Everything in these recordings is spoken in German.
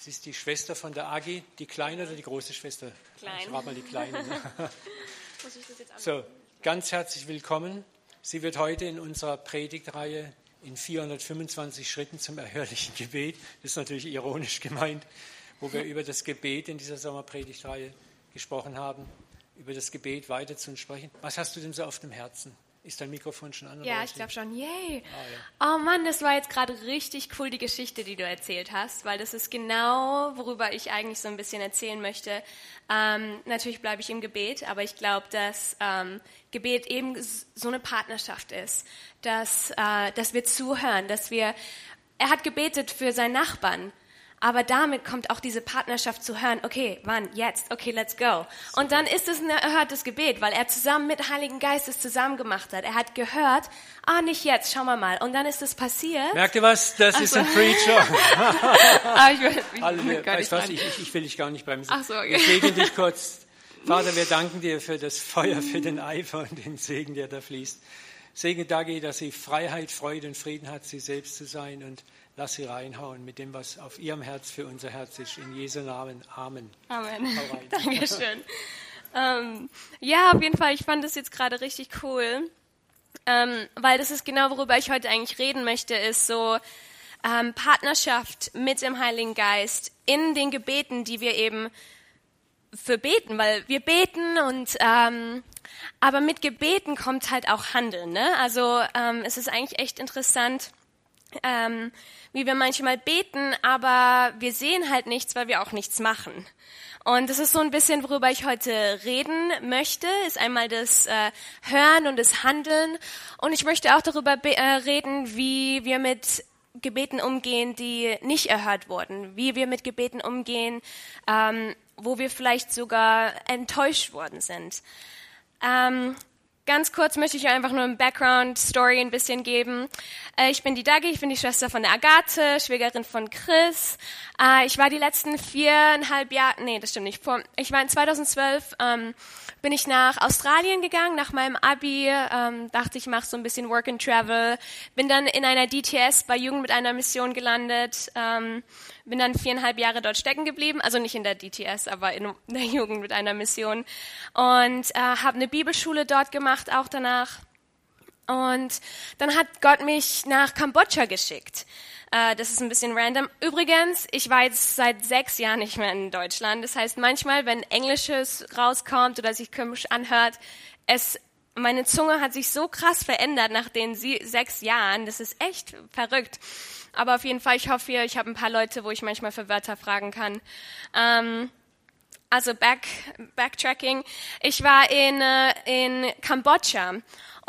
Sie ist die Schwester von der Agi, die kleine oder die große Schwester? Klein. Ich frage mal die kleine. ne? So, ganz herzlich willkommen. Sie wird heute in unserer Predigtreihe in 425 Schritten zum erhörlichen Gebet, das ist natürlich ironisch gemeint, wo wir über das Gebet in dieser Sommerpredigtreihe gesprochen haben, über das Gebet weiter zu sprechen. Was hast du denn so auf dem Herzen? Ist dein Mikrofon schon an? Ja, ich glaube schon. Yay. Ah, Oh Mann, das war jetzt gerade richtig cool, die Geschichte, die du erzählt hast, weil das ist genau, worüber ich eigentlich so ein bisschen erzählen möchte. Ähm, natürlich bleibe ich im Gebet, aber ich glaube, dass ähm, Gebet eben so eine Partnerschaft ist, dass, äh, dass wir zuhören, dass wir, er hat gebetet für seinen Nachbarn. Aber damit kommt auch diese Partnerschaft zu hören, okay, wann, jetzt, okay, let's go. Und dann ist es ein erhörtes Gebet, weil er zusammen mit Heiligen Geist es zusammen gemacht hat. Er hat gehört, ah, nicht jetzt, schauen wir mal. Und dann ist es passiert. Merkt ihr was? Das ist so. ein Preacher. Ah, ich, will- ich, will Weißt was? Ich, ich, will dich gar nicht bremsen. Ach so, okay. Ich segne dich kurz. Vater, wir danken dir für das Feuer, für den Eifer und den Segen, der da fließt. Segne Dagi, dass sie Freiheit, Freude und Frieden hat, sie selbst zu sein und lass sie reinhauen mit dem, was auf ihrem Herz für unser Herz ist. In Jesu Namen. Amen. Amen. Dankeschön. ähm, ja, auf jeden Fall, ich fand das jetzt gerade richtig cool, ähm, weil das ist genau, worüber ich heute eigentlich reden möchte, ist so ähm, Partnerschaft mit dem Heiligen Geist in den Gebeten, die wir eben für beten, weil wir beten und ähm, aber mit Gebeten kommt halt auch Handeln. Ne? Also ähm, es ist eigentlich echt interessant, ähm, wie wir manchmal beten, aber wir sehen halt nichts, weil wir auch nichts machen. Und das ist so ein bisschen, worüber ich heute reden möchte, ist einmal das äh, Hören und das Handeln. Und ich möchte auch darüber be- äh, reden, wie wir mit Gebeten umgehen, die nicht erhört wurden, wie wir mit Gebeten umgehen, ähm, wo wir vielleicht sogar enttäuscht worden sind. Ähm, ganz kurz möchte ich einfach nur ein Background-Story ein bisschen geben. Äh, ich bin die Dagi, ich bin die Schwester von der Agathe, Schwägerin von Chris. Äh, ich war die letzten viereinhalb Jahre, nee, das stimmt nicht. Ich war in 2012, ähm, bin ich nach Australien gegangen, nach meinem Abi, ähm, dachte ich mache so ein bisschen Work and Travel, bin dann in einer DTS bei Jugend mit einer Mission gelandet, ähm, bin dann viereinhalb Jahre dort stecken geblieben, also nicht in der DTS, aber in der Jugend mit einer Mission und äh, habe eine Bibelschule dort gemacht, auch danach. Und dann hat Gott mich nach Kambodscha geschickt. Äh, das ist ein bisschen random. Übrigens, ich war jetzt seit sechs Jahren nicht mehr in Deutschland. Das heißt, manchmal, wenn Englisches rauskommt oder sich komisch anhört, es, meine Zunge hat sich so krass verändert nach den sie, sechs Jahren. Das ist echt verrückt. Aber auf jeden Fall, ich hoffe, ich habe ein paar Leute, wo ich manchmal für Wörter fragen kann. Ähm, also back, Backtracking. Ich war in, äh, in Kambodscha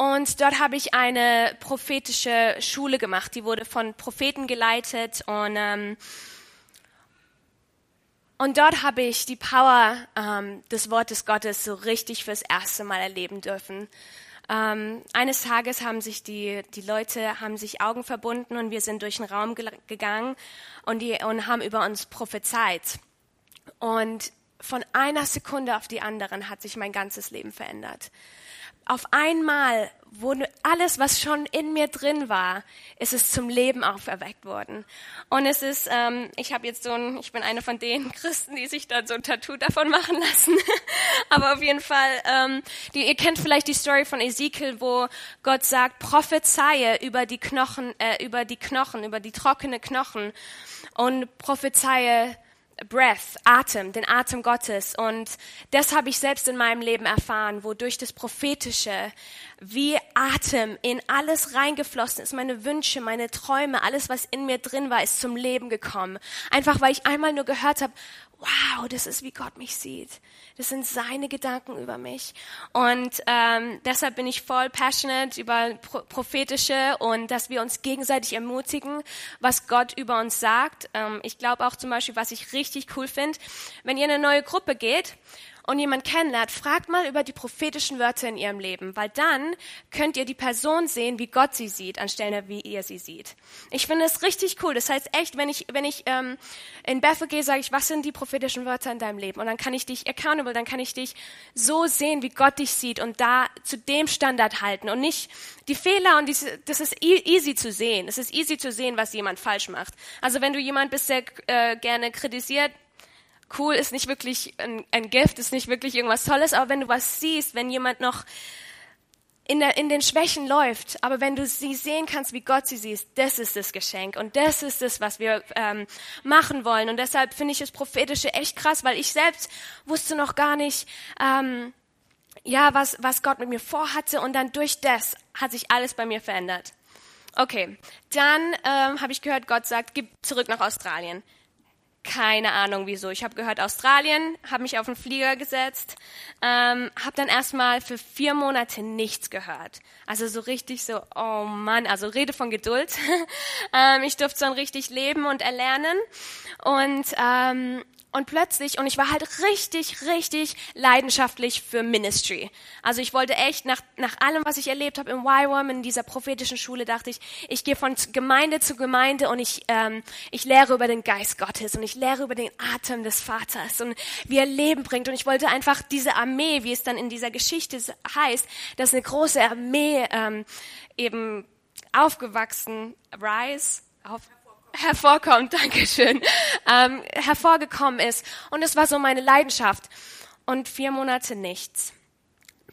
und dort habe ich eine prophetische Schule gemacht. Die wurde von Propheten geleitet und ähm, und dort habe ich die Power ähm, des Wortes Gottes so richtig fürs erste Mal erleben dürfen. Ähm, eines Tages haben sich die, die Leute haben sich Augen verbunden und wir sind durch den Raum ge gegangen und, die, und haben über uns prophezeit. Und von einer Sekunde auf die anderen hat sich mein ganzes Leben verändert. Auf einmal wurde alles, was schon in mir drin war, ist es zum Leben auferweckt worden. Und es ist, ähm, ich habe jetzt so ein, ich bin eine von den Christen, die sich dann so ein Tattoo davon machen lassen. Aber auf jeden Fall, ähm, die, ihr kennt vielleicht die Story von Ezekiel, wo Gott sagt, prophezeie über die Knochen, äh, über die Knochen, über die trockene Knochen und prophezeie Breath, Atem, den Atem Gottes. Und das habe ich selbst in meinem Leben erfahren, wo durch das Prophetische wie Atem in alles reingeflossen ist. Meine Wünsche, meine Träume, alles, was in mir drin war, ist zum Leben gekommen. Einfach weil ich einmal nur gehört habe, wow, das ist, wie Gott mich sieht. Das sind seine Gedanken über mich. Und ähm, deshalb bin ich voll passionate über Pro prophetische und dass wir uns gegenseitig ermutigen, was Gott über uns sagt. Ähm, ich glaube auch zum Beispiel, was ich richtig cool finde, wenn ihr in eine neue Gruppe geht und jemand kennenlernt, fragt mal über die prophetischen Wörter in ihrem Leben, weil dann könnt ihr die Person sehen, wie Gott sie sieht, anstelle wie ihr sie sieht. Ich finde es richtig cool. Das heißt echt, wenn ich wenn ich ähm, in Bethel gehe, sage ich, was sind die prophetischen Wörter in deinem Leben? Und dann kann ich dich accountable, dann kann ich dich so sehen, wie Gott dich sieht und da zu dem Standard halten und nicht die Fehler und diese, das ist e-, easy zu sehen. Es ist easy zu sehen, was jemand falsch macht. Also wenn du jemand bist, der äh, gerne kritisiert, cool, ist nicht wirklich ein, ein Gift, ist nicht wirklich irgendwas Tolles, aber wenn du was siehst, wenn jemand noch in, der, in den Schwächen läuft, aber wenn du sie sehen kannst, wie Gott sie sieht, das ist das Geschenk und das ist das, was wir ähm, machen wollen. Und deshalb finde ich das Prophetische echt krass, weil ich selbst wusste noch gar nicht, ähm, ja, was, was Gott mit mir vorhatte und dann durch das hat sich alles bei mir verändert. Okay, dann ähm, habe ich gehört, Gott sagt, gib zurück nach Australien. Keine Ahnung wieso. Ich habe gehört Australien, habe mich auf den Flieger gesetzt, ähm, habe dann erstmal für vier Monate nichts gehört. Also so richtig so, oh Mann, also Rede von Geduld. ähm, ich durfte dann richtig leben und erlernen und ähm, und plötzlich, und ich war halt richtig, richtig leidenschaftlich für Ministry. Also ich wollte echt, nach, nach allem, was ich erlebt habe im YWAM, in dieser prophetischen Schule, dachte ich, ich gehe von Gemeinde zu Gemeinde und ich, ähm, ich lehre über den Geist Gottes und ich lehre über den Atem des Vaters und wie er Leben bringt. Und ich wollte einfach diese Armee, wie es dann in dieser Geschichte heißt, dass eine große Armee ähm, eben aufgewachsen, rise, auf, hervorkommt, Dankeschön, ähm, hervorgekommen ist. Und es war so meine Leidenschaft. Und vier Monate nichts.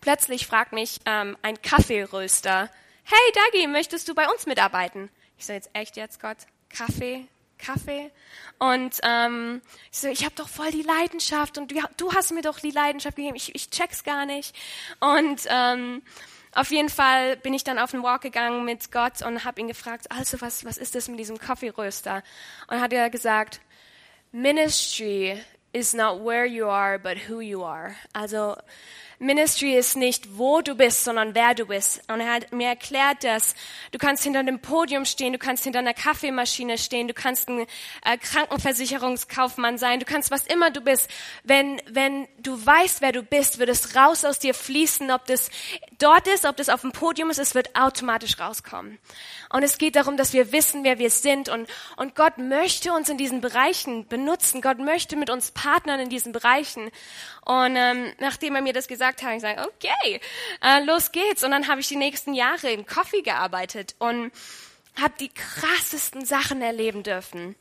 Plötzlich fragt mich ähm, ein Kaffeeröster, hey Dagi, möchtest du bei uns mitarbeiten? Ich so, jetzt echt jetzt, Gott? Kaffee? Kaffee? Und ähm, ich so, ich habe doch voll die Leidenschaft und du, du hast mir doch die Leidenschaft gegeben, ich, ich check's gar nicht. Und ähm, auf jeden Fall bin ich dann auf den Walk gegangen mit Gott und habe ihn gefragt, also was, was ist das mit diesem Kaffeeröster? Und hat er gesagt, Ministry is not where you are, but who you are. Also Ministry ist nicht, wo du bist, sondern wer du bist. Und er hat mir erklärt, dass du kannst hinter einem Podium stehen, du kannst hinter einer Kaffeemaschine stehen, du kannst ein äh, Krankenversicherungskaufmann sein, du kannst was immer du bist. Wenn, wenn du weißt, wer du bist, wird es raus aus dir fließen, ob das dort ist, ob das auf dem Podium ist, es wird automatisch rauskommen. Und es geht darum, dass wir wissen, wer wir sind. Und, und Gott möchte uns in diesen Bereichen benutzen. Gott möchte mit uns partnern in diesen Bereichen. Und ähm, nachdem er mir das gesagt hat, ich sage, okay, äh, los geht's. Und dann habe ich die nächsten Jahre in Coffee gearbeitet und habe die krassesten Sachen erleben dürfen.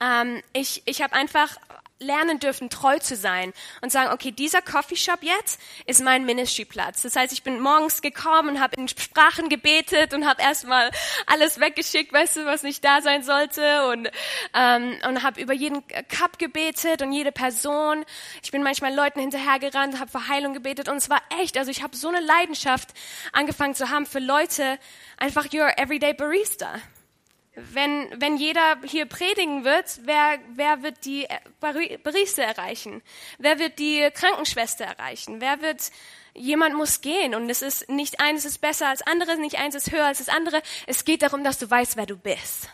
Ähm, ich ich habe einfach lernen dürfen, treu zu sein und sagen, okay, dieser Coffeeshop jetzt ist mein Ministryplatz. Das heißt, ich bin morgens gekommen und habe in Sprachen gebetet und habe erstmal alles weggeschickt, weißt du, was nicht da sein sollte und ähm, und habe über jeden Cup gebetet und jede Person. Ich bin manchmal Leuten hinterhergerannt, habe für Heilung gebetet und es war echt, also ich habe so eine Leidenschaft angefangen zu haben für Leute, einfach your everyday barista. Wenn, wenn jeder hier predigen wird, wer, wer wird die Bariste erreichen? Wer wird die Krankenschwester erreichen? Wer wird, jemand muss gehen und es ist nicht eines ist besser als anderes, nicht eins ist höher als das andere. Es geht darum, dass du weißt, wer du bist.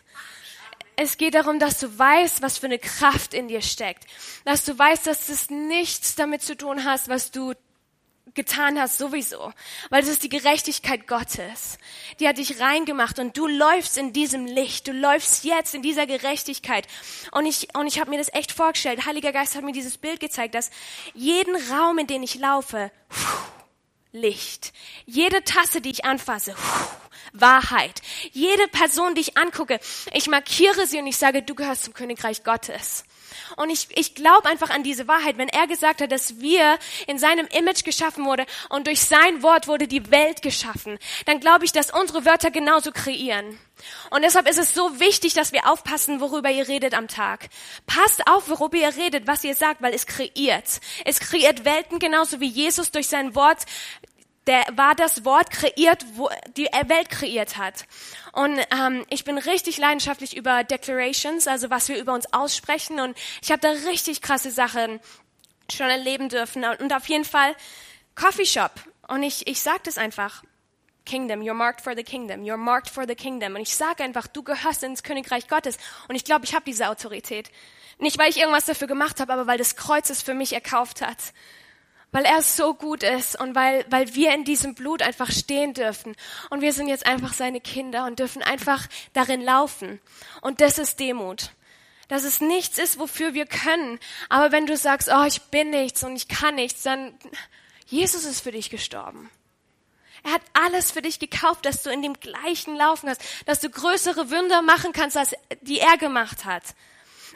Es geht darum, dass du weißt, was für eine Kraft in dir steckt. Dass du weißt, dass es nichts damit zu tun hast, was du getan hast, sowieso. Weil das ist die Gerechtigkeit Gottes. Die hat dich reingemacht und du läufst in diesem Licht. Du läufst jetzt in dieser Gerechtigkeit. Und ich, und ich habe mir das echt vorgestellt. Heiliger Geist hat mir dieses Bild gezeigt, dass jeden Raum, in den ich laufe, Licht. Jede Tasse, die ich anfasse, Wahrheit. Jede Person, die ich angucke, ich markiere sie und ich sage, du gehörst zum Königreich Gottes. Und ich, ich glaube einfach an diese Wahrheit. Wenn er gesagt hat, dass wir in seinem Image geschaffen wurde und durch sein Wort wurde die Welt geschaffen, dann glaube ich, dass unsere Wörter genauso kreieren. Und deshalb ist es so wichtig, dass wir aufpassen, worüber ihr redet am Tag. Passt auf, worüber ihr redet, was ihr sagt, weil es kreiert. Es kreiert Welten genauso wie Jesus durch sein Wort der war das Wort kreiert, wo die Welt kreiert hat. Und ähm, ich bin richtig leidenschaftlich über Declarations, also was wir über uns aussprechen. Und ich habe da richtig krasse Sachen schon erleben dürfen. Und auf jeden Fall Coffee Shop. Und ich, ich sage das einfach. Kingdom, you're marked for the kingdom, you're marked for the kingdom. Und ich sage einfach, du gehörst ins Königreich Gottes. Und ich glaube, ich habe diese Autorität. Nicht, weil ich irgendwas dafür gemacht habe, aber weil das Kreuz es für mich erkauft hat. Weil er so gut ist und weil, weil wir in diesem Blut einfach stehen dürfen. Und wir sind jetzt einfach seine Kinder und dürfen einfach darin laufen. Und das ist Demut. Dass es nichts ist, wofür wir können. Aber wenn du sagst, oh, ich bin nichts und ich kann nichts, dann Jesus ist für dich gestorben. Er hat alles für dich gekauft, dass du in dem gleichen laufen hast, dass du größere Wunder machen kannst, als die er gemacht hat.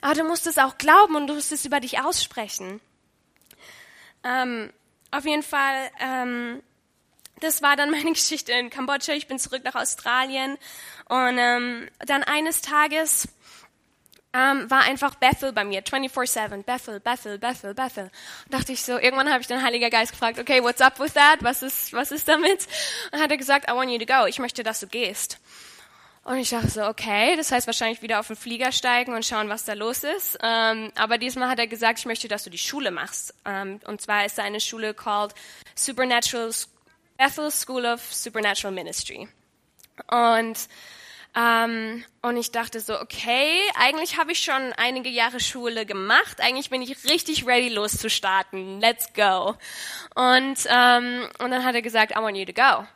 Aber du musst es auch glauben und du musst es über dich aussprechen. Ähm, auf jeden Fall, ähm, das war dann meine Geschichte in Kambodscha. Ich bin zurück nach Australien und ähm, dann eines Tages ähm, war einfach Bethel bei mir, 24-7, Bethel, Bethel, Bethel, Bethel. Und dachte ich so, irgendwann habe ich den Heiliger Geist gefragt, okay, what's up with that? Was ist, was ist damit? Und hat er gesagt, I want you to go. Ich möchte, dass du gehst. Und ich dachte so, okay, das heißt wahrscheinlich wieder auf den Flieger steigen und schauen, was da los ist. Ähm, aber diesmal hat er gesagt, ich möchte, dass du die Schule machst. Ähm, und zwar ist da eine Schule called Supernatural Bethel School of Supernatural Ministry. Und ähm, und ich dachte so, okay, eigentlich habe ich schon einige Jahre Schule gemacht. Eigentlich bin ich richtig ready loszustarten. Let's go. Und ähm, und dann hat er gesagt, I want you to go.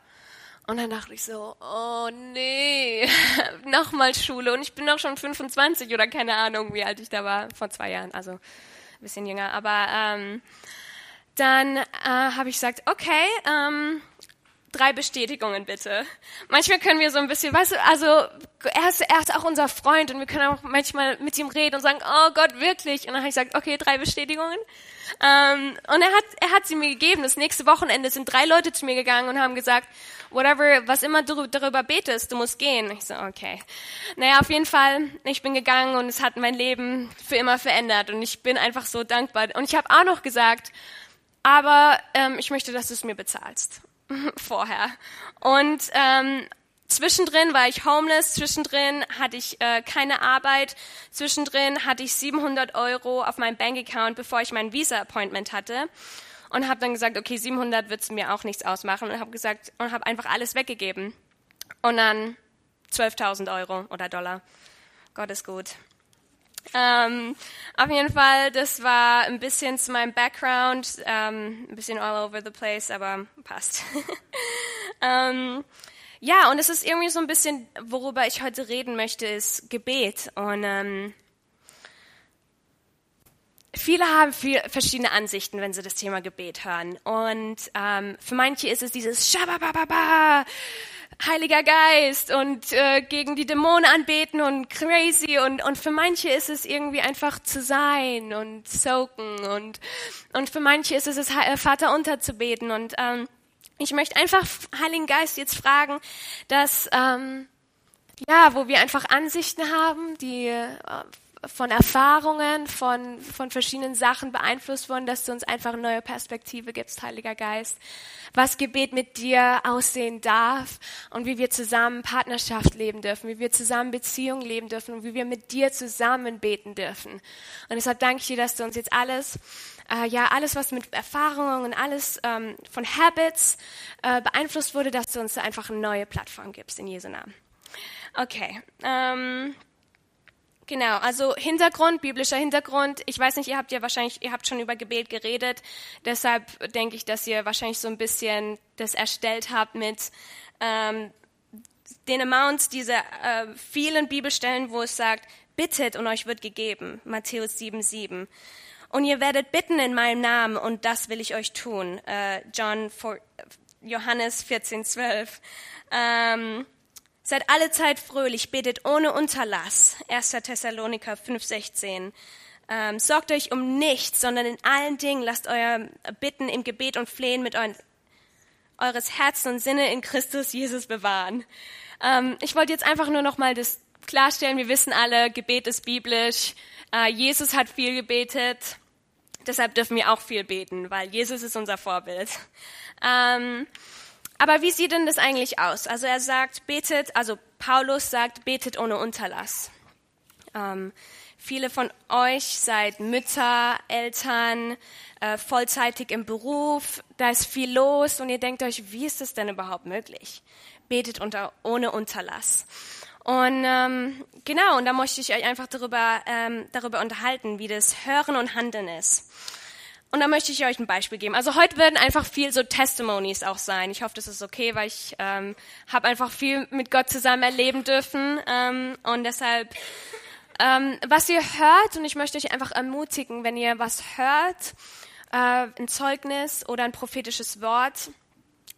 Und dann dachte ich so, oh nee, nochmal Schule. Und ich bin doch schon 25 oder keine Ahnung, wie alt ich da war, vor zwei Jahren, also ein bisschen jünger. Aber ähm, dann äh, habe ich gesagt, okay, ähm, drei Bestätigungen bitte. Manchmal können wir so ein bisschen, weißt du, also er ist, er ist auch unser Freund und wir können auch manchmal mit ihm reden und sagen, oh Gott, wirklich. Und dann habe ich gesagt, okay, drei Bestätigungen. Ähm, und er hat, er hat sie mir gegeben. Das nächste Wochenende sind drei Leute zu mir gegangen und haben gesagt, whatever, was immer du darüber betest, du musst gehen. Ich so, okay. Naja, auf jeden Fall, ich bin gegangen und es hat mein Leben für immer verändert und ich bin einfach so dankbar. Und ich habe auch noch gesagt, aber ähm, ich möchte, dass du es mir bezahlst vorher. Und ähm, Zwischendrin war ich homeless, zwischendrin hatte ich äh, keine Arbeit, zwischendrin hatte ich 700 Euro auf meinem Bankaccount, bevor ich mein Visa-Appointment hatte und habe dann gesagt, okay, 700 wird mir auch nichts ausmachen und habe gesagt und habe einfach alles weggegeben und dann 12.000 Euro oder Dollar. Gott ist gut. Ähm, auf jeden Fall, das war ein bisschen zu meinem Background, ähm, ein bisschen all over the place, aber passt. ähm, ja, und es ist irgendwie so ein bisschen, worüber ich heute reden möchte, ist Gebet. Und ähm, Viele haben viel, verschiedene Ansichten, wenn sie das Thema Gebet hören. Und ähm, für manche ist es dieses Shababababa, Heiliger Geist und äh, gegen die Dämonen anbeten und crazy. Und, und für manche ist es irgendwie einfach zu sein und soaken. Und, und für manche ist es es Vater unterzubeten. Und ähm, ich möchte einfach Heiligen Geist jetzt fragen, dass ähm, ja, wo wir einfach Ansichten haben, die äh, von Erfahrungen, von, von verschiedenen Sachen beeinflusst wurden, dass du uns einfach eine neue Perspektive gibst, Heiliger Geist. Was Gebet mit dir aussehen darf und wie wir zusammen Partnerschaft leben dürfen, wie wir zusammen Beziehungen leben dürfen und wie wir mit dir zusammen beten dürfen. Und deshalb danke ich dir, dass du uns jetzt alles, äh, ja, alles, was mit Erfahrungen und alles ähm, von Habits äh, beeinflusst wurde, dass du uns einfach eine neue Plattform gibst in Jesu Namen. Okay. Ähm, Genau, also Hintergrund, biblischer Hintergrund. Ich weiß nicht, ihr habt ja wahrscheinlich, ihr habt schon über Gebet geredet. Deshalb denke ich, dass ihr wahrscheinlich so ein bisschen das erstellt habt mit ähm, den Amounts dieser äh, vielen Bibelstellen, wo es sagt, bittet und euch wird gegeben. Matthäus 7,7. Und ihr werdet bitten in meinem Namen und das will ich euch tun. Äh, John 4, Johannes 14,12. Ähm, Seid alle Zeit fröhlich, betet ohne Unterlass. 1. Thessaloniker 5,16. Ähm, sorgt euch um nichts, sondern in allen Dingen lasst euer Bitten im Gebet und Flehen mit euren, eures Herzen und Sinne in Christus Jesus bewahren. Ähm, ich wollte jetzt einfach nur noch mal das klarstellen. Wir wissen alle, Gebet ist biblisch. Äh, Jesus hat viel gebetet. Deshalb dürfen wir auch viel beten, weil Jesus ist unser Vorbild. Ähm, aber wie sieht denn das eigentlich aus? Also er sagt, betet, also Paulus sagt, betet ohne Unterlass. Ähm, viele von euch seid Mütter, Eltern, äh, vollzeitig im Beruf, da ist viel los und ihr denkt euch, wie ist das denn überhaupt möglich? Betet unter, ohne Unterlass. Und ähm, genau, und da möchte ich euch einfach darüber, ähm, darüber unterhalten, wie das Hören und Handeln ist. Und da möchte ich euch ein Beispiel geben. Also heute werden einfach viel so Testimonies auch sein. Ich hoffe, das ist okay, weil ich ähm, habe einfach viel mit Gott zusammen erleben dürfen ähm, und deshalb ähm, was ihr hört und ich möchte euch einfach ermutigen, wenn ihr was hört, äh, ein Zeugnis oder ein prophetisches Wort,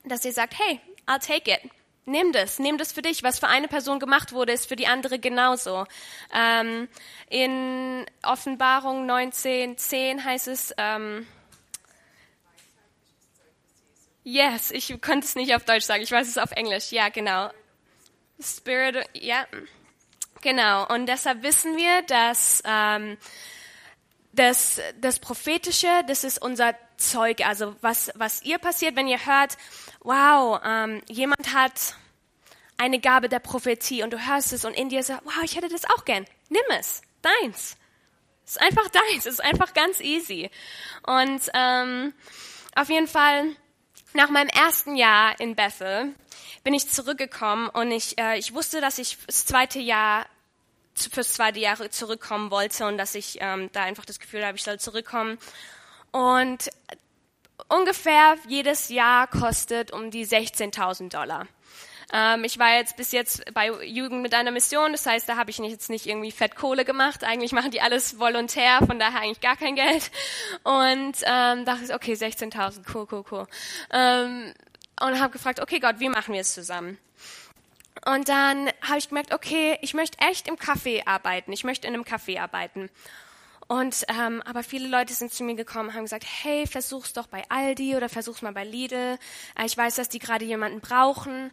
dass ihr sagt, hey, I'll take it. Nimm das, nimm das für dich. Was für eine Person gemacht wurde, ist für die andere genauso. Ähm, in Offenbarung 19.10 heißt es, ähm, yes, ich konnte es nicht auf Deutsch sagen, ich weiß es auf Englisch, ja, genau. Spirit, ja, genau. Und deshalb wissen wir, dass ähm, das, das Prophetische, das ist unser Zeug. Also was, was ihr passiert, wenn ihr hört, wow, ähm, jemand hat eine Gabe der Prophetie und du hörst es und in dir sagt, wow, ich hätte das auch gern. Nimm es, deins. Es ist einfach deins, es ist einfach ganz easy. Und ähm, auf jeden Fall, nach meinem ersten Jahr in Bethel bin ich zurückgekommen und ich, äh, ich wusste, dass ich das zweite Jahr fürs zweite Jahr zurückkommen wollte und dass ich ähm, da einfach das Gefühl habe, ich soll zurückkommen. Und ungefähr jedes Jahr kostet um die 16.000 Dollar. Ähm, ich war jetzt bis jetzt bei Jugend mit einer Mission, das heißt, da habe ich jetzt nicht irgendwie Fettkohle gemacht. Eigentlich machen die alles volontär, von daher eigentlich gar kein Geld. Und ähm, dachte ich, okay, 16.000, cool, cool, cool. Ähm, und habe gefragt, okay Gott, wie machen wir es zusammen? Und dann habe ich gemerkt, okay, ich möchte echt im Café arbeiten. Ich möchte in einem Café arbeiten. Und ähm, aber viele Leute sind zu mir gekommen, haben gesagt, hey, versuch's doch bei Aldi oder versuch's mal bei Lidl. Äh, ich weiß, dass die gerade jemanden brauchen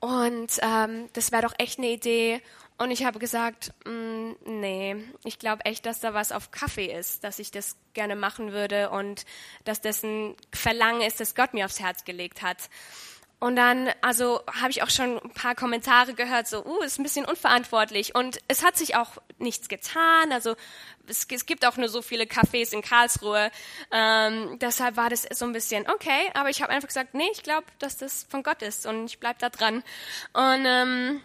und ähm, das wäre doch echt eine Idee. Und ich habe gesagt, mm, nee, ich glaube echt, dass da was auf Kaffee ist, dass ich das gerne machen würde und dass das ein Verlangen ist, das Gott mir aufs Herz gelegt hat. Und dann, also habe ich auch schon ein paar Kommentare gehört, so, uh, ist ein bisschen unverantwortlich. Und es hat sich auch nichts getan. Also es, es gibt auch nur so viele Cafés in Karlsruhe. Ähm, deshalb war das so ein bisschen okay. Aber ich habe einfach gesagt, nee, ich glaube, dass das von Gott ist und ich bleib da dran. Und, ähm,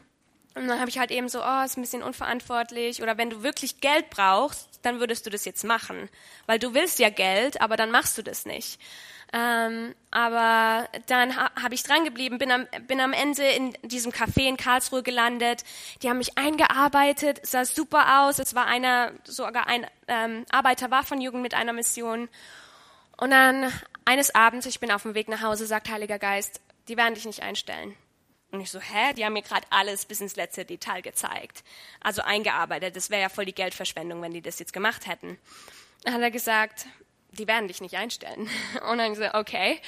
und dann habe ich halt eben so, oh, ist ein bisschen unverantwortlich. Oder wenn du wirklich Geld brauchst, dann würdest du das jetzt machen. Weil du willst ja Geld, aber dann machst du das nicht. Ähm, aber dann ha, habe ich dran geblieben, bin am, bin am Ende in diesem Café in Karlsruhe gelandet. Die haben mich eingearbeitet, sah super aus. Es war einer, sogar ein ähm, Arbeiter war von Jugend mit einer Mission. Und dann eines Abends, ich bin auf dem Weg nach Hause, sagt Heiliger Geist, die werden dich nicht einstellen. Und ich so, hä? Die haben mir gerade alles bis ins letzte Detail gezeigt. Also eingearbeitet. Das wäre ja voll die Geldverschwendung, wenn die das jetzt gemacht hätten. Dann hat er gesagt, die werden dich nicht einstellen. Und dann so, okay.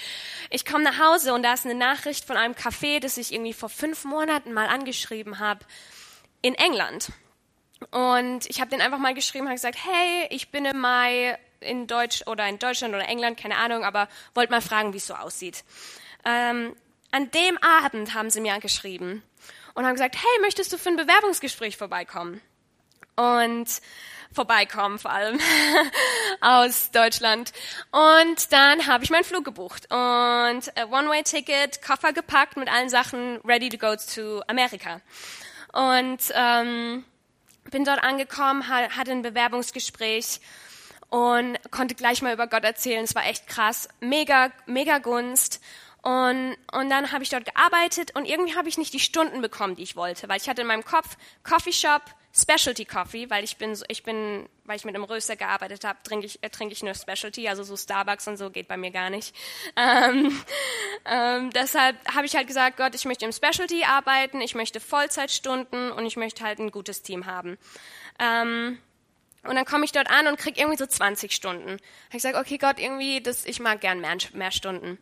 Ich komme nach Hause und da ist eine Nachricht von einem Café, das ich irgendwie vor fünf Monaten mal angeschrieben habe, in England. Und ich habe den einfach mal geschrieben, habe gesagt, hey, ich bin im Mai in Deutsch oder in Deutschland oder England, keine Ahnung, aber wollte mal fragen, wie es so aussieht. Ähm, an dem Abend haben sie mir angeschrieben und haben gesagt, hey, möchtest du für ein Bewerbungsgespräch vorbeikommen? Und vorbeikommen, vor allem aus Deutschland. Und dann habe ich meinen Flug gebucht und One-Way-Ticket, Koffer gepackt mit allen Sachen, ready to go to Amerika. Und ähm, bin dort angekommen, hatte ein Bewerbungsgespräch und konnte gleich mal über Gott erzählen. Es war echt krass, mega, mega Gunst. Und, und dann habe ich dort gearbeitet und irgendwie habe ich nicht die Stunden bekommen, die ich wollte, weil ich hatte in meinem Kopf Coffeeshop, Specialty Coffee, weil ich bin, ich bin, weil ich mit einem Röster gearbeitet habe, trinke ich, äh, trinke ich nur Specialty, also so Starbucks und so geht bei mir gar nicht. Ähm, ähm, deshalb habe ich halt gesagt, Gott, ich möchte im Specialty arbeiten, ich möchte Vollzeitstunden und ich möchte halt ein gutes Team haben. Ähm, und dann komme ich dort an und krieg irgendwie so 20 Stunden. Habe ich gesagt, okay Gott, irgendwie, das, ich mag gern mehr, mehr Stunden.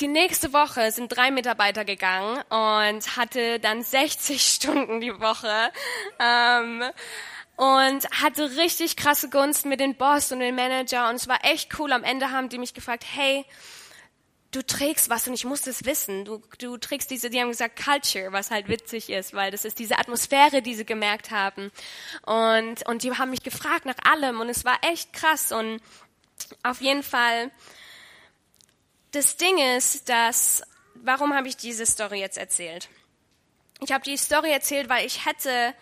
Die nächste Woche sind drei Mitarbeiter gegangen und hatte dann 60 Stunden die Woche. Ähm, und hatte richtig krasse Gunst mit den Boss und den Manager und es war echt cool. Am Ende haben die mich gefragt, hey, du trägst was und ich muss das wissen. Du, du trägst diese, die haben gesagt Culture, was halt witzig ist, weil das ist diese Atmosphäre, die sie gemerkt haben. Und, und die haben mich gefragt nach allem und es war echt krass und auf jeden Fall das Ding ist, dass, warum habe ich diese Story jetzt erzählt? Ich habe die Story erzählt, weil ich hätte,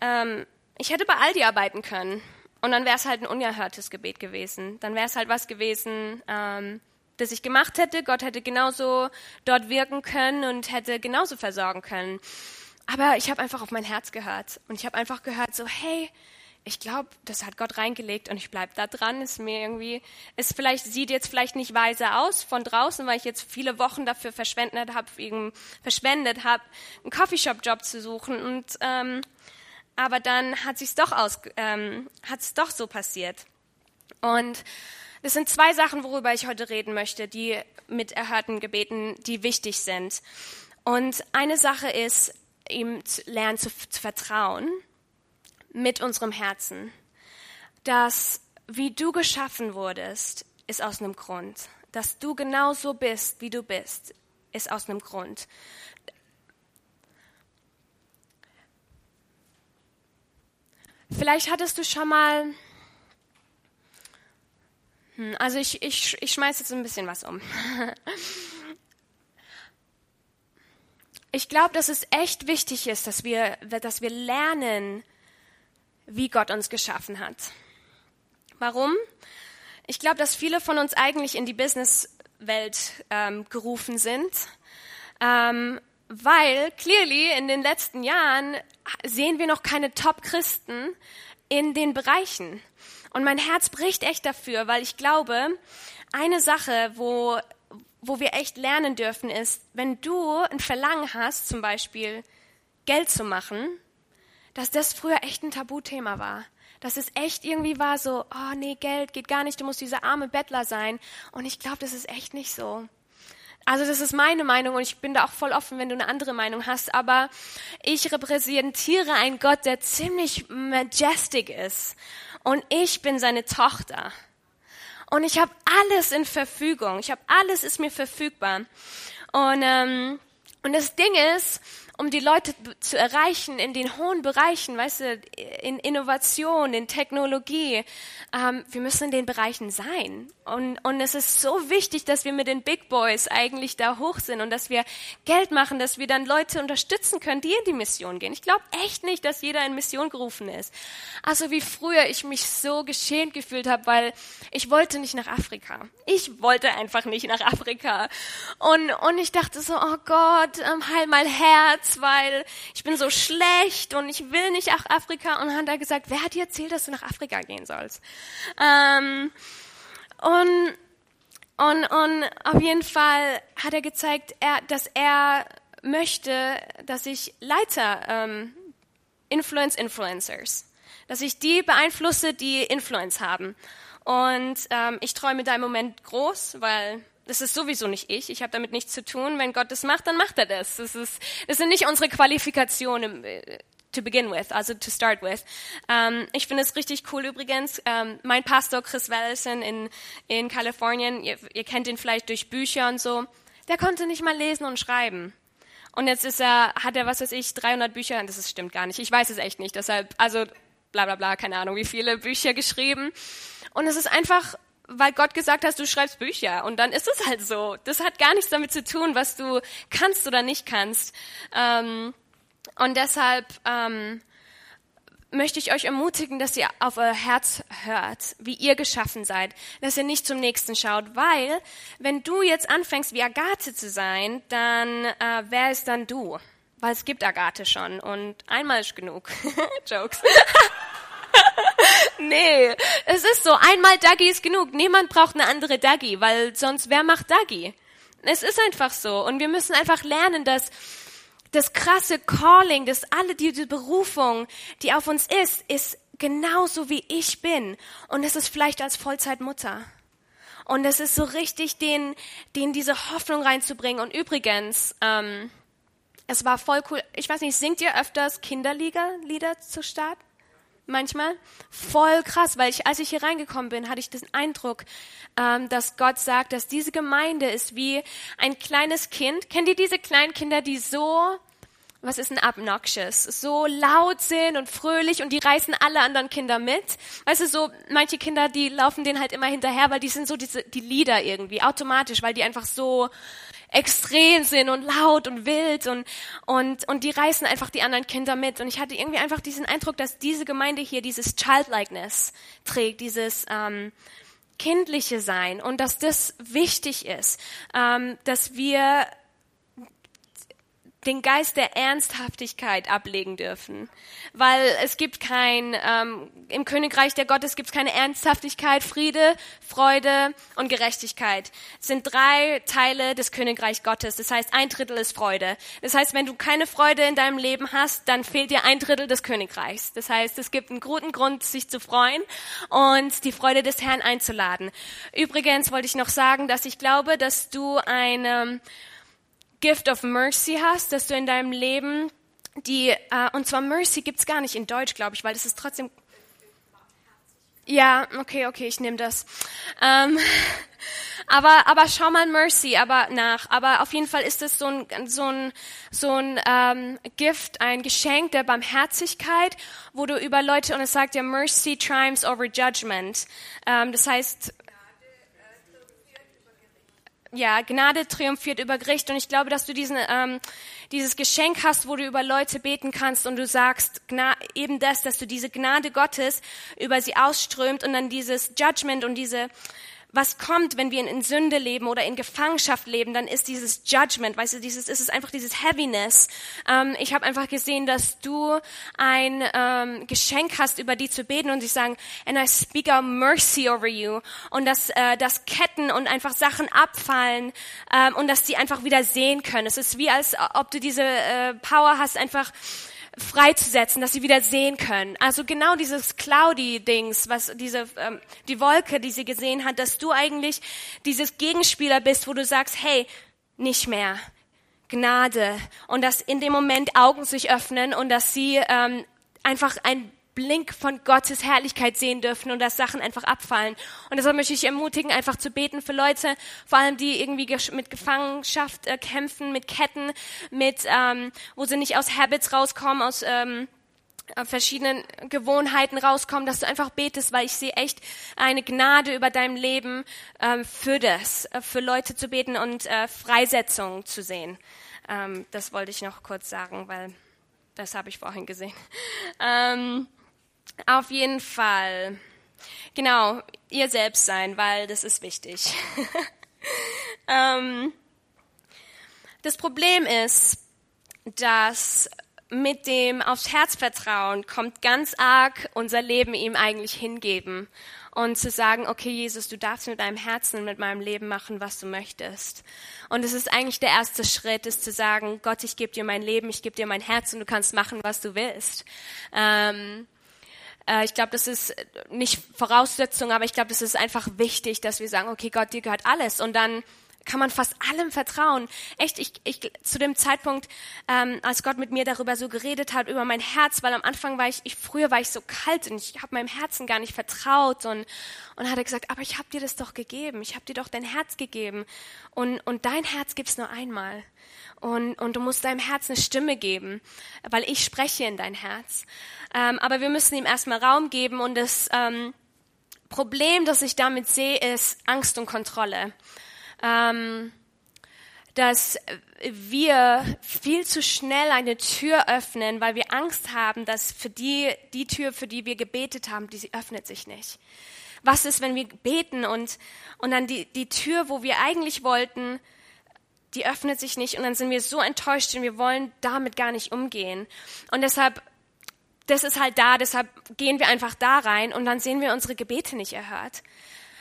ähm, ich hätte bei Aldi arbeiten können und dann wäre es halt ein unerhörtes Gebet gewesen. Dann wäre es halt was gewesen, ähm, das ich gemacht hätte. Gott hätte genauso dort wirken können und hätte genauso versorgen können. Aber ich habe einfach auf mein Herz gehört und ich habe einfach gehört so, hey, ich glaube, das hat Gott reingelegt und ich bleib da dran. Ist mir irgendwie, es vielleicht sieht jetzt vielleicht nicht weise aus von draußen, weil ich jetzt viele Wochen dafür verschwendet habe, verschwendet habe, einen Coffeeshop-Job zu suchen und ähm, aber dann hat sich's doch aus, ähm, hat's doch so passiert. Und das sind zwei Sachen, worüber ich heute reden möchte, die mit erhörten Gebeten, die wichtig sind. Und eine Sache ist, ihm zu lernen zu, zu vertrauen mit unserem Herzen, dass wie du geschaffen wurdest, ist aus einem Grund. Dass du genau so bist, wie du bist, ist aus einem Grund. Vielleicht hattest du schon mal, hm, also ich, ich, ich schmeiß jetzt ein bisschen was um. Ich glaube, dass es echt wichtig ist, dass wir, dass wir lernen, wie Gott uns geschaffen hat. Warum? Ich glaube, dass viele von uns eigentlich in die Businesswelt ähm, gerufen sind, ähm, weil clearly in den letzten Jahren sehen wir noch keine Top-Christen in den Bereichen. Und mein Herz bricht echt dafür, weil ich glaube, eine Sache, wo, wo wir echt lernen dürfen, ist, wenn du ein Verlangen hast, zum Beispiel Geld zu machen, dass das früher echt ein Tabuthema war. Dass es echt irgendwie war so, oh nee, Geld geht gar nicht, du musst dieser arme Bettler sein. Und ich glaube, das ist echt nicht so. Also das ist meine Meinung und ich bin da auch voll offen, wenn du eine andere Meinung hast. Aber ich repräsentiere einen Gott, der ziemlich majestic ist. Und ich bin seine Tochter. Und ich habe alles in Verfügung. Ich habe alles ist mir verfügbar. Und ähm, und das Ding ist, um die Leute zu erreichen in den hohen Bereichen, weißt du, in Innovation, in Technologie. Ähm, wir müssen in den Bereichen sein. Und, und es ist so wichtig, dass wir mit den Big Boys eigentlich da hoch sind und dass wir Geld machen, dass wir dann Leute unterstützen können, die in die Mission gehen. Ich glaube echt nicht, dass jeder in Mission gerufen ist. Also wie früher ich mich so geschämt gefühlt habe, weil ich wollte nicht nach Afrika. Ich wollte einfach nicht nach Afrika. Und, und ich dachte so, oh Gott, ähm, heil mein Herz weil ich bin so schlecht und ich will nicht nach Afrika. Und dann hat er gesagt, wer hat dir erzählt, dass du nach Afrika gehen sollst? Ähm, und, und, und auf jeden Fall hat er gezeigt, er, dass er möchte, dass ich Leiter, ähm, Influence Influencers, dass ich die beeinflusse, die Influence haben. Und ähm, ich träume da im Moment groß, weil das ist sowieso nicht ich. Ich habe damit nichts zu tun. Wenn Gott das macht, dann macht er das. Das, ist, das sind nicht unsere Qualifikationen äh, to begin with, also to start with. Ähm, ich finde es richtig cool übrigens. Ähm, mein Pastor Chris Wellison in, in Kalifornien, ihr, ihr kennt ihn vielleicht durch Bücher und so, der konnte nicht mal lesen und schreiben. Und jetzt ist er, hat er, was weiß ich, 300 Bücher, das ist, stimmt gar nicht, ich weiß es echt nicht, deshalb, also bla bla bla, keine Ahnung, wie viele Bücher geschrieben. Und es ist einfach weil Gott gesagt hat, du schreibst Bücher und dann ist es halt so. Das hat gar nichts damit zu tun, was du kannst oder nicht kannst. Ähm, und deshalb ähm, möchte ich euch ermutigen, dass ihr auf euer Herz hört, wie ihr geschaffen seid, dass ihr nicht zum Nächsten schaut, weil wenn du jetzt anfängst, wie Agathe zu sein, dann äh, wer ist dann du? Weil es gibt Agathe schon und einmal ist genug. Jokes. nee, es ist so, einmal Dagi ist genug. Niemand braucht eine andere Dagi, weil sonst wer macht Dagi? Es ist einfach so. Und wir müssen einfach lernen, dass das krasse Calling, dass alle diese Berufung, die auf uns ist, ist genauso wie ich bin. Und es ist vielleicht als Vollzeitmutter. Und es ist so richtig, den, den diese Hoffnung reinzubringen. Und übrigens, ähm, es war voll cool. Ich weiß nicht, singt ihr öfters Kinderlieder Lieder zu Start? Manchmal. Voll krass, weil ich, als ich hier reingekommen bin, hatte ich den Eindruck, ähm, dass Gott sagt, dass diese Gemeinde ist wie ein kleines Kind. Kennt ihr diese kleinen Kinder, die so, was ist ein obnoxious, so laut sind und fröhlich und die reißen alle anderen Kinder mit? Weißt du, so manche Kinder, die laufen denen halt immer hinterher, weil die sind so diese, die Lieder irgendwie, automatisch, weil die einfach so extrem sind und laut und wild und, und, und die reißen einfach die anderen Kinder mit. Und ich hatte irgendwie einfach diesen Eindruck, dass diese Gemeinde hier dieses Childlikeness trägt, dieses ähm, kindliche Sein und dass das wichtig ist, ähm, dass wir den Geist der Ernsthaftigkeit ablegen dürfen, weil es gibt kein ähm, im Königreich der Gottes gibt es keine Ernsthaftigkeit, Friede, Freude und Gerechtigkeit. Es sind drei Teile des Königreichs Gottes. Das heißt, ein Drittel ist Freude. Das heißt, wenn du keine Freude in deinem Leben hast, dann fehlt dir ein Drittel des Königreichs. Das heißt, es gibt einen guten Grund, sich zu freuen und die Freude des Herrn einzuladen. Übrigens wollte ich noch sagen, dass ich glaube, dass du eine Gift of Mercy hast, dass du in deinem Leben die, äh, und zwar Mercy gibt's gar nicht in Deutsch, glaube ich, weil das ist trotzdem. Ja, okay, okay, ich nehme das. Ähm, aber, aber schau mal Mercy aber nach. Aber auf jeden Fall ist es so ein, so ein, so ein ähm, Gift, ein Geschenk der Barmherzigkeit, wo du über Leute, und es sagt ja Mercy triumphs over judgment. Ähm, das heißt, ja, Gnade triumphiert über Gericht. Und ich glaube, dass du diesen, ähm, dieses Geschenk hast, wo du über Leute beten kannst und du sagst Gna eben das, dass du diese Gnade Gottes über sie ausströmt und dann dieses Judgment und diese was kommt, wenn wir in Sünde leben oder in Gefangenschaft leben, dann ist dieses Judgment, weißt du, dieses, ist es einfach dieses Heaviness. Ähm, ich habe einfach gesehen, dass du ein ähm, Geschenk hast, über die zu beten und sie sagen, and I speak out mercy over you und dass, äh, dass Ketten und einfach Sachen abfallen ähm, und dass sie einfach wieder sehen können. Es ist wie als ob du diese äh, Power hast, einfach freizusetzen, dass sie wieder sehen können. Also genau dieses Cloudy-Dings, was diese ähm, die Wolke, die sie gesehen hat, dass du eigentlich dieses Gegenspieler bist, wo du sagst, hey, nicht mehr. Gnade und dass in dem Moment Augen sich öffnen und dass sie ähm, einfach ein Blink von Gottes Herrlichkeit sehen dürfen und dass Sachen einfach abfallen. Und deshalb möchte ich ermutigen, einfach zu beten für Leute, vor allem die irgendwie mit Gefangenschaft äh, kämpfen, mit Ketten, mit ähm, wo sie nicht aus Habits rauskommen, aus ähm, äh, verschiedenen Gewohnheiten rauskommen, dass du einfach betest, weil ich sehe echt eine Gnade über deinem Leben ähm, für das, äh, für Leute zu beten und äh, Freisetzung zu sehen. Ähm, das wollte ich noch kurz sagen, weil das habe ich vorhin gesehen. Ähm, auf jeden Fall. Genau, ihr selbst sein, weil das ist wichtig. ähm, das Problem ist, dass mit dem aufs Herz vertrauen kommt ganz arg unser Leben ihm eigentlich hingeben und zu sagen, okay Jesus, du darfst mit deinem Herzen und mit meinem Leben machen, was du möchtest. Und es ist eigentlich der erste Schritt, ist zu sagen, Gott, ich gebe dir mein Leben, ich gebe dir mein Herz und du kannst machen, was du willst. Ähm, äh, ich glaube, das ist nicht Voraussetzung, aber ich glaube, das ist einfach wichtig, dass wir sagen, okay, Gott, dir gehört alles. Und dann kann man fast allem vertrauen. Echt, ich, ich zu dem Zeitpunkt, ähm, als Gott mit mir darüber so geredet hat, über mein Herz, weil am Anfang war ich, ich früher war ich so kalt und ich habe meinem Herzen gar nicht vertraut und und hat er gesagt, aber ich habe dir das doch gegeben, ich habe dir doch dein Herz gegeben und und dein Herz gibt's nur einmal und, und du musst deinem Herz eine Stimme geben, weil ich spreche in dein Herz. Ähm, aber wir müssen ihm erstmal Raum geben und das ähm, Problem, das ich damit sehe, ist Angst und Kontrolle. Ähm, dass wir viel zu schnell eine Tür öffnen, weil wir Angst haben, dass für die, die Tür, für die wir gebetet haben, die öffnet sich nicht. Was ist, wenn wir beten und, und dann die, die Tür, wo wir eigentlich wollten, die öffnet sich nicht und dann sind wir so enttäuscht und wir wollen damit gar nicht umgehen. Und deshalb, das ist halt da, deshalb gehen wir einfach da rein und dann sehen wir unsere Gebete nicht erhört.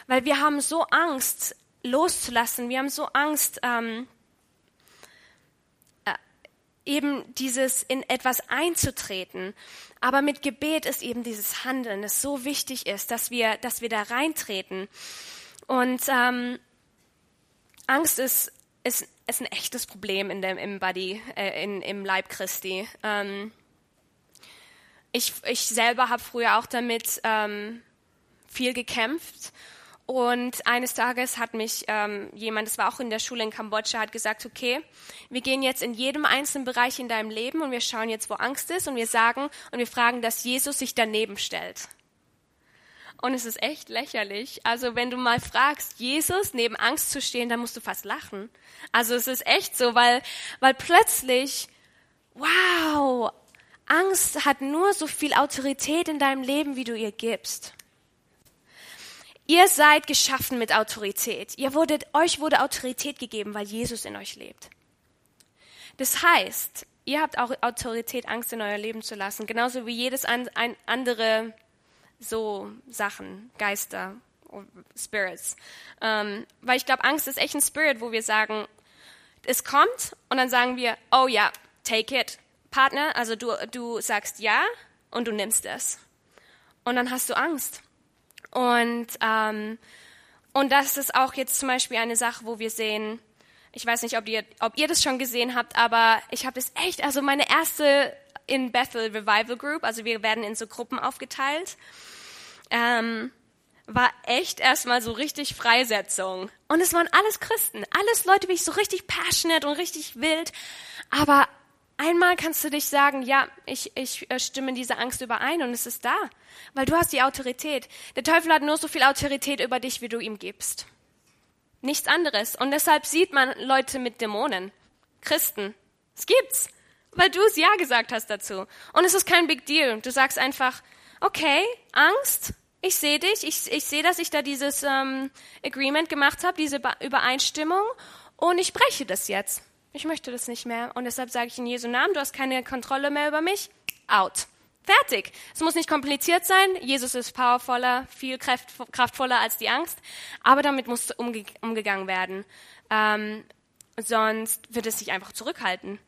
Weil wir haben so Angst loszulassen, wir haben so Angst, ähm, äh, eben dieses in etwas einzutreten. Aber mit Gebet ist eben dieses Handeln, das so wichtig ist, dass wir, dass wir da reintreten. Und ähm, Angst ist, ist ist ein echtes Problem in dem, im Body, äh, in, im Leib Christi. Ähm, ich, ich selber habe früher auch damit ähm, viel gekämpft. Und eines Tages hat mich ähm, jemand, das war auch in der Schule in Kambodscha, hat gesagt, okay, wir gehen jetzt in jedem einzelnen Bereich in deinem Leben und wir schauen jetzt, wo Angst ist und wir sagen und wir fragen, dass Jesus sich daneben stellt. Und es ist echt lächerlich. Also wenn du mal fragst, Jesus neben Angst zu stehen, dann musst du fast lachen. Also es ist echt so, weil, weil plötzlich, wow, Angst hat nur so viel Autorität in deinem Leben, wie du ihr gibst. Ihr seid geschaffen mit Autorität. Ihr wurdet, euch wurde Autorität gegeben, weil Jesus in euch lebt. Das heißt, ihr habt auch Autorität, Angst in euer Leben zu lassen, genauso wie jedes an, ein, andere so Sachen, Geister, Spirits. Ähm, weil ich glaube, Angst ist echt ein Spirit, wo wir sagen, es kommt und dann sagen wir, oh ja, take it. Partner, also du, du sagst ja und du nimmst es. Und dann hast du Angst. Und, ähm, und das ist auch jetzt zum Beispiel eine Sache, wo wir sehen, ich weiß nicht, ob ihr, ob ihr das schon gesehen habt, aber ich habe das echt, also meine erste in Bethel Revival Group, also wir werden in so Gruppen aufgeteilt, ähm, war echt erstmal so richtig Freisetzung. Und es waren alles Christen, alles Leute, wie ich so richtig passionate und richtig wild, aber Einmal kannst du dich sagen, ja, ich, ich äh, stimme diese Angst überein und es ist da, weil du hast die Autorität. Der Teufel hat nur so viel Autorität über dich, wie du ihm gibst. Nichts anderes. Und deshalb sieht man Leute mit Dämonen, Christen. Es gibt's, weil du es ja gesagt hast dazu. Und es ist kein Big Deal. Du sagst einfach, okay, Angst, ich sehe dich, ich, ich sehe, dass ich da dieses ähm, Agreement gemacht habe, diese Übereinstimmung und ich breche das jetzt. Ich möchte das nicht mehr. Und deshalb sage ich in Jesu Namen, du hast keine Kontrolle mehr über mich. Out. Fertig. Es muss nicht kompliziert sein. Jesus ist powervoller, viel kraftvoller als die Angst. Aber damit muss umge umgegangen werden. Ähm, sonst wird es sich einfach zurückhalten.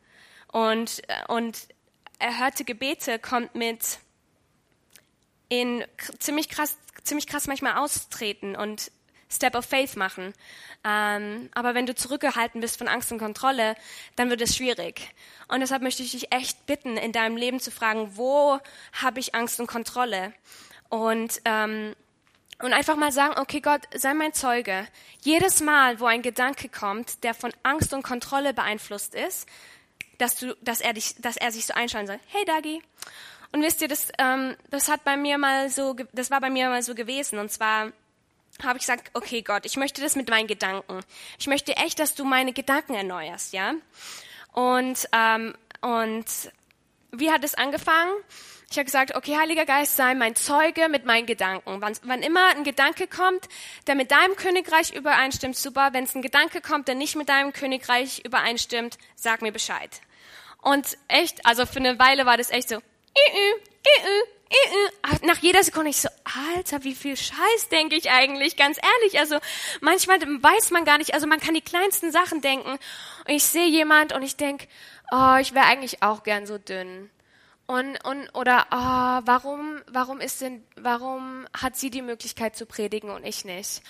Und, äh, und erhörte Gebete kommt mit in ziemlich krass, ziemlich krass manchmal austreten und Step of Faith machen. Ähm, aber wenn du zurückgehalten bist von Angst und Kontrolle, dann wird es schwierig. Und deshalb möchte ich dich echt bitten, in deinem Leben zu fragen, wo habe ich Angst und Kontrolle? Und ähm, und einfach mal sagen, okay Gott, sei mein Zeuge. Jedes Mal, wo ein Gedanke kommt, der von Angst und Kontrolle beeinflusst ist, dass du, dass er dich, dass er sich so einschalten soll. Hey Dagi. Und wisst ihr, das, ähm, das hat bei mir mal so, das war bei mir mal so gewesen. Und zwar habe ich gesagt, okay Gott, ich möchte das mit meinen Gedanken. Ich möchte echt, dass du meine Gedanken erneuerst, ja. Und ähm, und wie hat es angefangen? Ich habe gesagt, okay, Heiliger Geist, sei mein Zeuge mit meinen Gedanken. Wann, wann immer ein Gedanke kommt, der mit deinem Königreich übereinstimmt, super. Wenn es ein Gedanke kommt, der nicht mit deinem Königreich übereinstimmt, sag mir Bescheid. Und echt, also für eine Weile war das echt so, nach jeder Sekunde ich so, Alter, wie viel Scheiß denke ich eigentlich, ganz ehrlich. Also manchmal weiß man gar nicht, also man kann die kleinsten Sachen denken. Und ich sehe jemand und ich denke, oh, ich wäre eigentlich auch gern so dünn. Und, und oder oh, warum warum ist denn warum hat sie die Möglichkeit zu predigen und ich nicht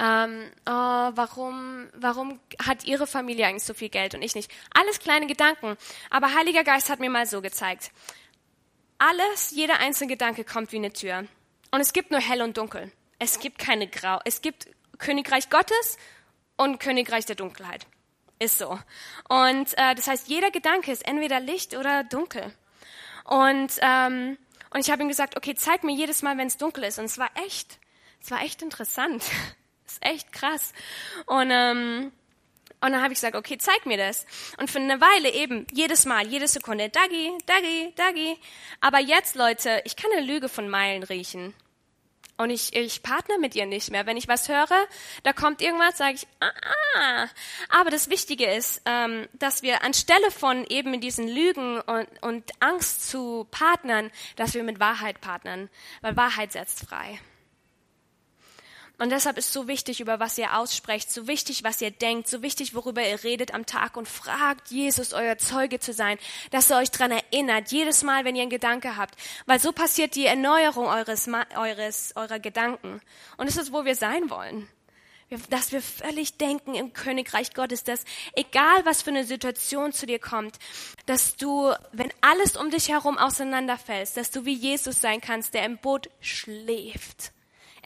ähm, oh, warum warum hat ihre Familie eigentlich so viel Geld und ich nicht alles kleine Gedanken aber Heiliger Geist hat mir mal so gezeigt alles, jeder einzelne Gedanke kommt wie eine Tür. Und es gibt nur hell und dunkel. Es gibt keine Grau. Es gibt Königreich Gottes und Königreich der Dunkelheit. Ist so. Und äh, das heißt, jeder Gedanke ist entweder Licht oder dunkel. Und, ähm, und ich habe ihm gesagt, okay, zeig mir jedes Mal, wenn es dunkel ist. Und es war echt, es war echt interessant. Es ist echt krass. Und ähm, und dann habe ich gesagt, okay, zeig mir das. Und für eine Weile eben, jedes Mal, jede Sekunde, Dagi, Dagi, Dagi. Aber jetzt, Leute, ich kann eine Lüge von Meilen riechen. Und ich, ich partner mit ihr nicht mehr. Wenn ich was höre, da kommt irgendwas, sage ich, ah, ah. Aber das Wichtige ist, ähm, dass wir anstelle von eben in diesen Lügen und, und Angst zu partnern, dass wir mit Wahrheit partnern. Weil Wahrheit setzt frei. Und deshalb ist so wichtig, über was ihr aussprecht, so wichtig, was ihr denkt, so wichtig, worüber ihr redet am Tag und fragt Jesus, euer Zeuge zu sein, dass er euch dran erinnert, jedes Mal, wenn ihr einen Gedanke habt. Weil so passiert die Erneuerung eures, eures, eurer Gedanken. Und es ist, wo wir sein wollen. Dass wir völlig denken im Königreich Gottes, dass egal was für eine Situation zu dir kommt, dass du, wenn alles um dich herum auseinanderfällt, dass du wie Jesus sein kannst, der im Boot schläft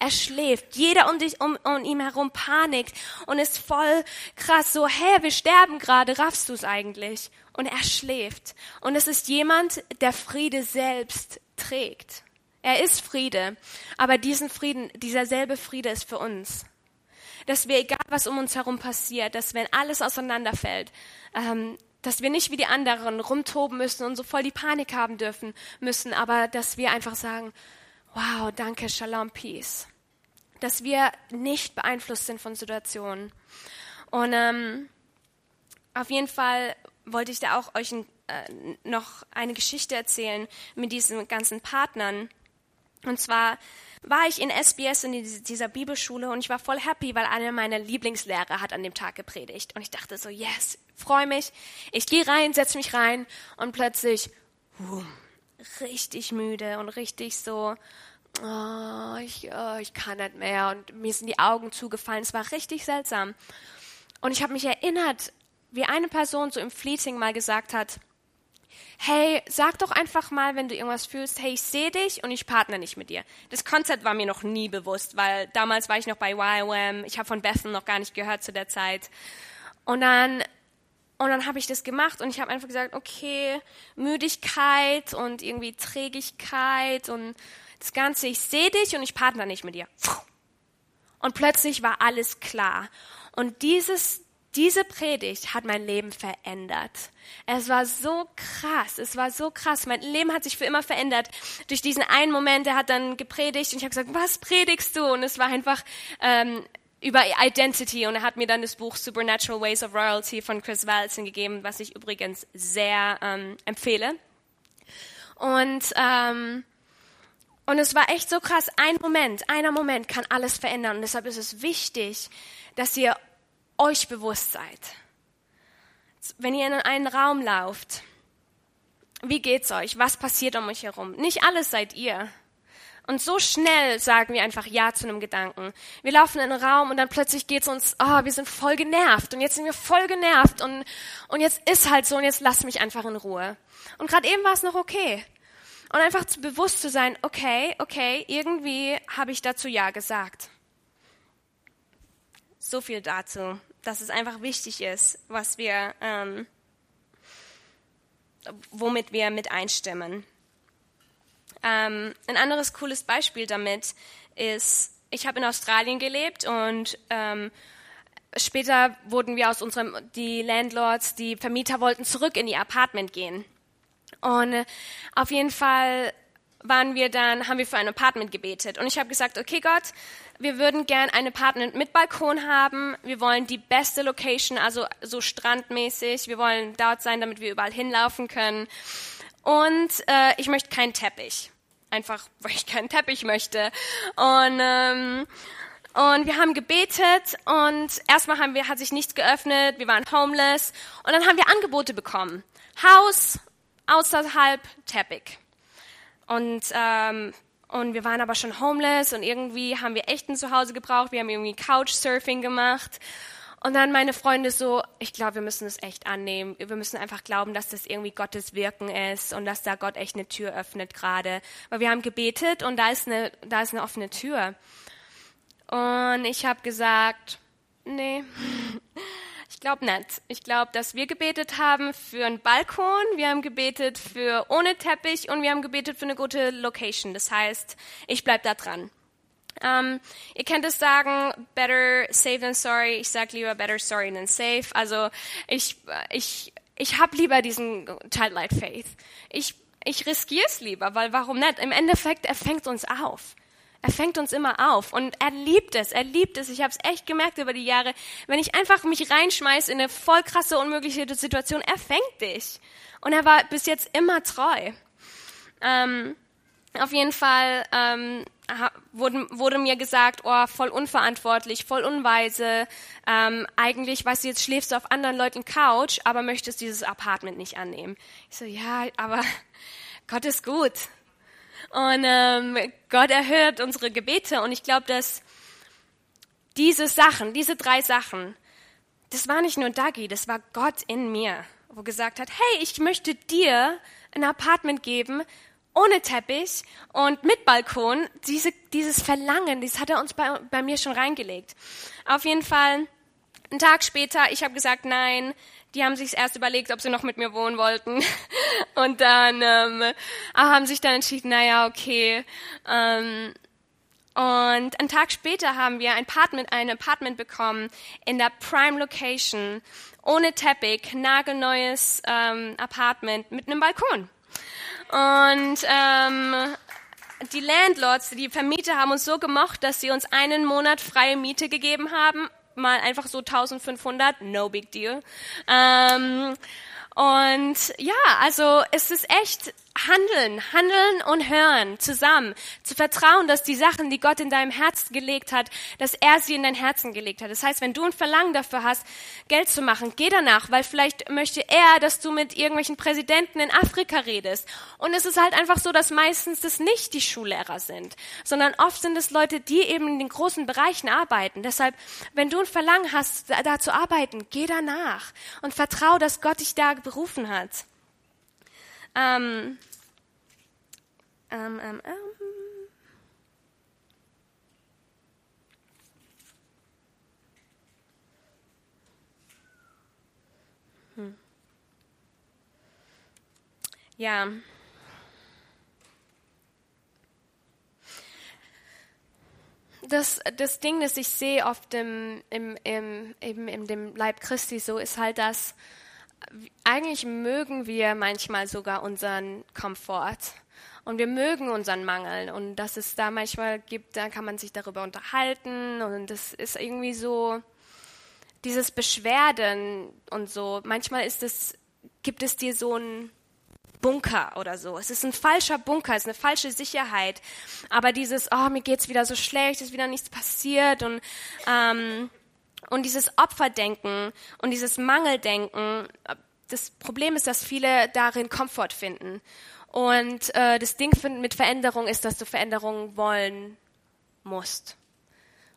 er schläft. Jeder um dich, um, um ihn herum panikt und ist voll krass so, hä, wir sterben gerade, raffst du es eigentlich? Und er schläft. Und es ist jemand, der Friede selbst trägt. Er ist Friede. Aber diesen Frieden, dieser selbe Friede ist für uns. Dass wir, egal was um uns herum passiert, dass wenn alles auseinanderfällt, ähm, dass wir nicht wie die anderen rumtoben müssen und so voll die Panik haben dürfen müssen, aber dass wir einfach sagen, wow, danke, Shalom, Peace. Dass wir nicht beeinflusst sind von Situationen. Und ähm, auf jeden Fall wollte ich da auch euch ein, äh, noch eine Geschichte erzählen mit diesen ganzen Partnern. Und zwar war ich in SBS in dieser Bibelschule und ich war voll happy, weil einer meiner Lieblingslehrer hat an dem Tag gepredigt. Und ich dachte so, yes, freue mich. Ich gehe rein, setze mich rein und plötzlich, boom, richtig müde und richtig so, oh, ich, oh, ich kann nicht mehr. Und mir sind die Augen zugefallen. Es war richtig seltsam. Und ich habe mich erinnert, wie eine Person so im Fleeting mal gesagt hat, hey, sag doch einfach mal, wenn du irgendwas fühlst, hey, ich sehe dich und ich partner nicht mit dir. Das Konzept war mir noch nie bewusst, weil damals war ich noch bei YWAM, ich habe von Bethel noch gar nicht gehört zu der Zeit. Und dann und dann habe ich das gemacht und ich habe einfach gesagt, okay, Müdigkeit und irgendwie Trägigkeit und das Ganze, ich sehe dich und ich partner nicht mit dir. Und plötzlich war alles klar. Und dieses, diese Predigt hat mein Leben verändert. Es war so krass, es war so krass. Mein Leben hat sich für immer verändert. Durch diesen einen Moment, er hat dann gepredigt und ich habe gesagt, was predigst du? Und es war einfach ähm, über Identity und er hat mir dann das Buch Supernatural Ways of Royalty von Chris Walton gegeben, was ich übrigens sehr ähm, empfehle. Und ähm, und es war echt so krass. Ein Moment, einer Moment kann alles verändern. Und deshalb ist es wichtig, dass ihr euch bewusst seid. Wenn ihr in einen Raum lauft, wie geht's euch? Was passiert um euch herum? Nicht alles seid ihr. Und so schnell sagen wir einfach Ja zu einem Gedanken. Wir laufen in einen Raum und dann plötzlich geht's uns, oh, wir sind voll genervt und jetzt sind wir voll genervt und, und jetzt ist halt so und jetzt lass mich einfach in Ruhe. Und gerade eben war es noch okay. Und einfach bewusst zu sein, okay, okay, irgendwie habe ich dazu Ja gesagt. So viel dazu dass es einfach wichtig ist, was wir, ähm, womit wir mit einstimmen. Ähm, ein anderes cooles Beispiel damit ist, ich habe in Australien gelebt und ähm, später wurden wir aus unserem, die Landlords, die Vermieter wollten zurück in die Apartment gehen. Und äh, auf jeden Fall waren wir dann, haben wir für ein Apartment gebetet. Und ich habe gesagt, okay Gott, wir würden gern ein Apartment mit Balkon haben. Wir wollen die beste Location, also so strandmäßig. Wir wollen dort sein, damit wir überall hinlaufen können. Und äh, ich möchte keinen Teppich. Einfach, weil ich keinen Teppich möchte. Und ähm, und wir haben gebetet und erstmal haben wir, hat sich nichts geöffnet, wir waren homeless und dann haben wir Angebote bekommen. Haus, außerhalb Teppich. Und, ähm, und wir waren aber schon homeless und irgendwie haben wir echt ein Zuhause gebraucht. Wir haben irgendwie Couchsurfing gemacht. Und dann meine Freunde so, ich glaube, wir müssen es echt annehmen. Wir müssen einfach glauben, dass das irgendwie Gottes Wirken ist und dass da Gott echt eine Tür öffnet gerade. Weil wir haben gebetet und da ist eine, da ist eine offene Tür. Und ich habe gesagt, nee, glaube nicht. Ich glaube, dass wir gebetet haben für einen Balkon, wir haben gebetet für ohne Teppich und wir haben gebetet für eine gute Location. Das heißt, ich bleib da dran. Ähm, ihr kennt es sagen, better safe than sorry. Ich sage lieber better sorry than safe. Also ich, ich, ich habe lieber diesen Childlike Faith. Ich, ich riskiere es lieber, weil warum nicht? Im Endeffekt, er fängt uns auf. Er fängt uns immer auf und er liebt es, er liebt es. Ich habe es echt gemerkt über die Jahre. Wenn ich einfach mich reinschmeiß in eine voll krasse, unmögliche Situation, er fängt dich. Und er war bis jetzt immer treu. Ähm, auf jeden Fall ähm, wurde, wurde mir gesagt, oh, voll unverantwortlich, voll unweise. Ähm, eigentlich, weißt du, jetzt schläfst du auf anderen Leuten Couch, aber möchtest dieses Apartment nicht annehmen. Ich so, ja, aber Gott ist gut. Und ähm, Gott erhört unsere Gebete. Und ich glaube, dass diese Sachen, diese drei Sachen, das war nicht nur Dagi, das war Gott in mir, wo gesagt hat, hey, ich möchte dir ein Apartment geben, ohne Teppich und mit Balkon. Diese, dieses Verlangen, das hat er uns bei, bei mir schon reingelegt. Auf jeden Fall, einen Tag später, ich habe gesagt, nein, die haben sich erst überlegt, ob sie noch mit mir wohnen wollten. Und dann ähm, haben sich dann entschieden, naja, okay. Ähm, und einen Tag später haben wir ein Apartment, ein Apartment bekommen in der Prime Location, ohne Teppich, nagelneues ähm, Apartment mit einem Balkon. Und ähm, die Landlords, die Vermieter haben uns so gemocht, dass sie uns einen Monat freie Miete gegeben haben. Mal einfach so 1500, no big deal. Ähm, und ja, also es ist echt handeln, handeln und hören zusammen, zu vertrauen, dass die Sachen, die Gott in deinem Herzen gelegt hat, dass er sie in dein Herzen gelegt hat. Das heißt, wenn du ein Verlangen dafür hast, Geld zu machen, geh danach, weil vielleicht möchte er, dass du mit irgendwelchen Präsidenten in Afrika redest. Und es ist halt einfach so, dass meistens das nicht die Schullehrer sind, sondern oft sind es Leute, die eben in den großen Bereichen arbeiten. Deshalb, wenn du ein Verlangen hast, da, da zu arbeiten, geh danach und vertrau, dass Gott dich da berufen hat. Ähm, ähm, ähm, ähm. Hm. Ja. Das, das Ding, das ich sehe oft im, im, im, eben in dem Leib Christi so, ist halt, dass eigentlich mögen wir manchmal sogar unseren Komfort und wir mögen unseren Mangel und dass es da manchmal gibt, da kann man sich darüber unterhalten und das ist irgendwie so dieses Beschwerden und so. Manchmal ist es, gibt es dir so ein Bunker oder so. Es ist ein falscher Bunker, es ist eine falsche Sicherheit. Aber dieses, oh, mir geht's wieder so schlecht, ist wieder nichts passiert und ähm, und dieses Opferdenken und dieses Mangeldenken, das Problem ist, dass viele darin Komfort finden. Und äh, das Ding mit Veränderung ist, dass du Veränderungen wollen musst.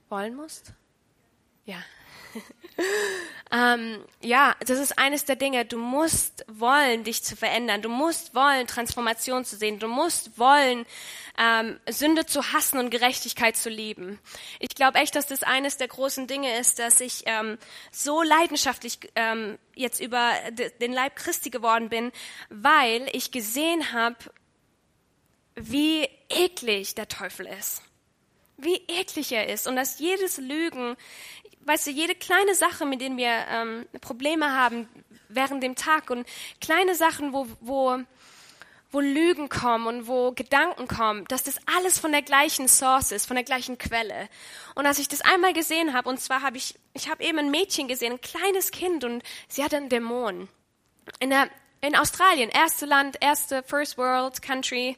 Wollen musst? Ja. ähm, ja, das ist eines der Dinge. Du musst wollen, dich zu verändern. Du musst wollen, Transformation zu sehen. Du musst wollen, ähm, Sünde zu hassen und Gerechtigkeit zu lieben. Ich glaube echt, dass das eines der großen Dinge ist, dass ich ähm, so leidenschaftlich ähm, jetzt über den Leib Christi geworden bin, weil ich gesehen habe, wie eklig der Teufel ist wie eklig er ist und dass jedes Lügen, weißt du, jede kleine Sache, mit denen wir ähm, Probleme haben während dem Tag und kleine Sachen, wo, wo, wo Lügen kommen und wo Gedanken kommen, dass das alles von der gleichen Source ist, von der gleichen Quelle. Und als ich das einmal gesehen habe, und zwar habe ich, ich habe eben ein Mädchen gesehen, ein kleines Kind, und sie hatte einen Dämon. In, der, in Australien, erste Land, erste First World Country.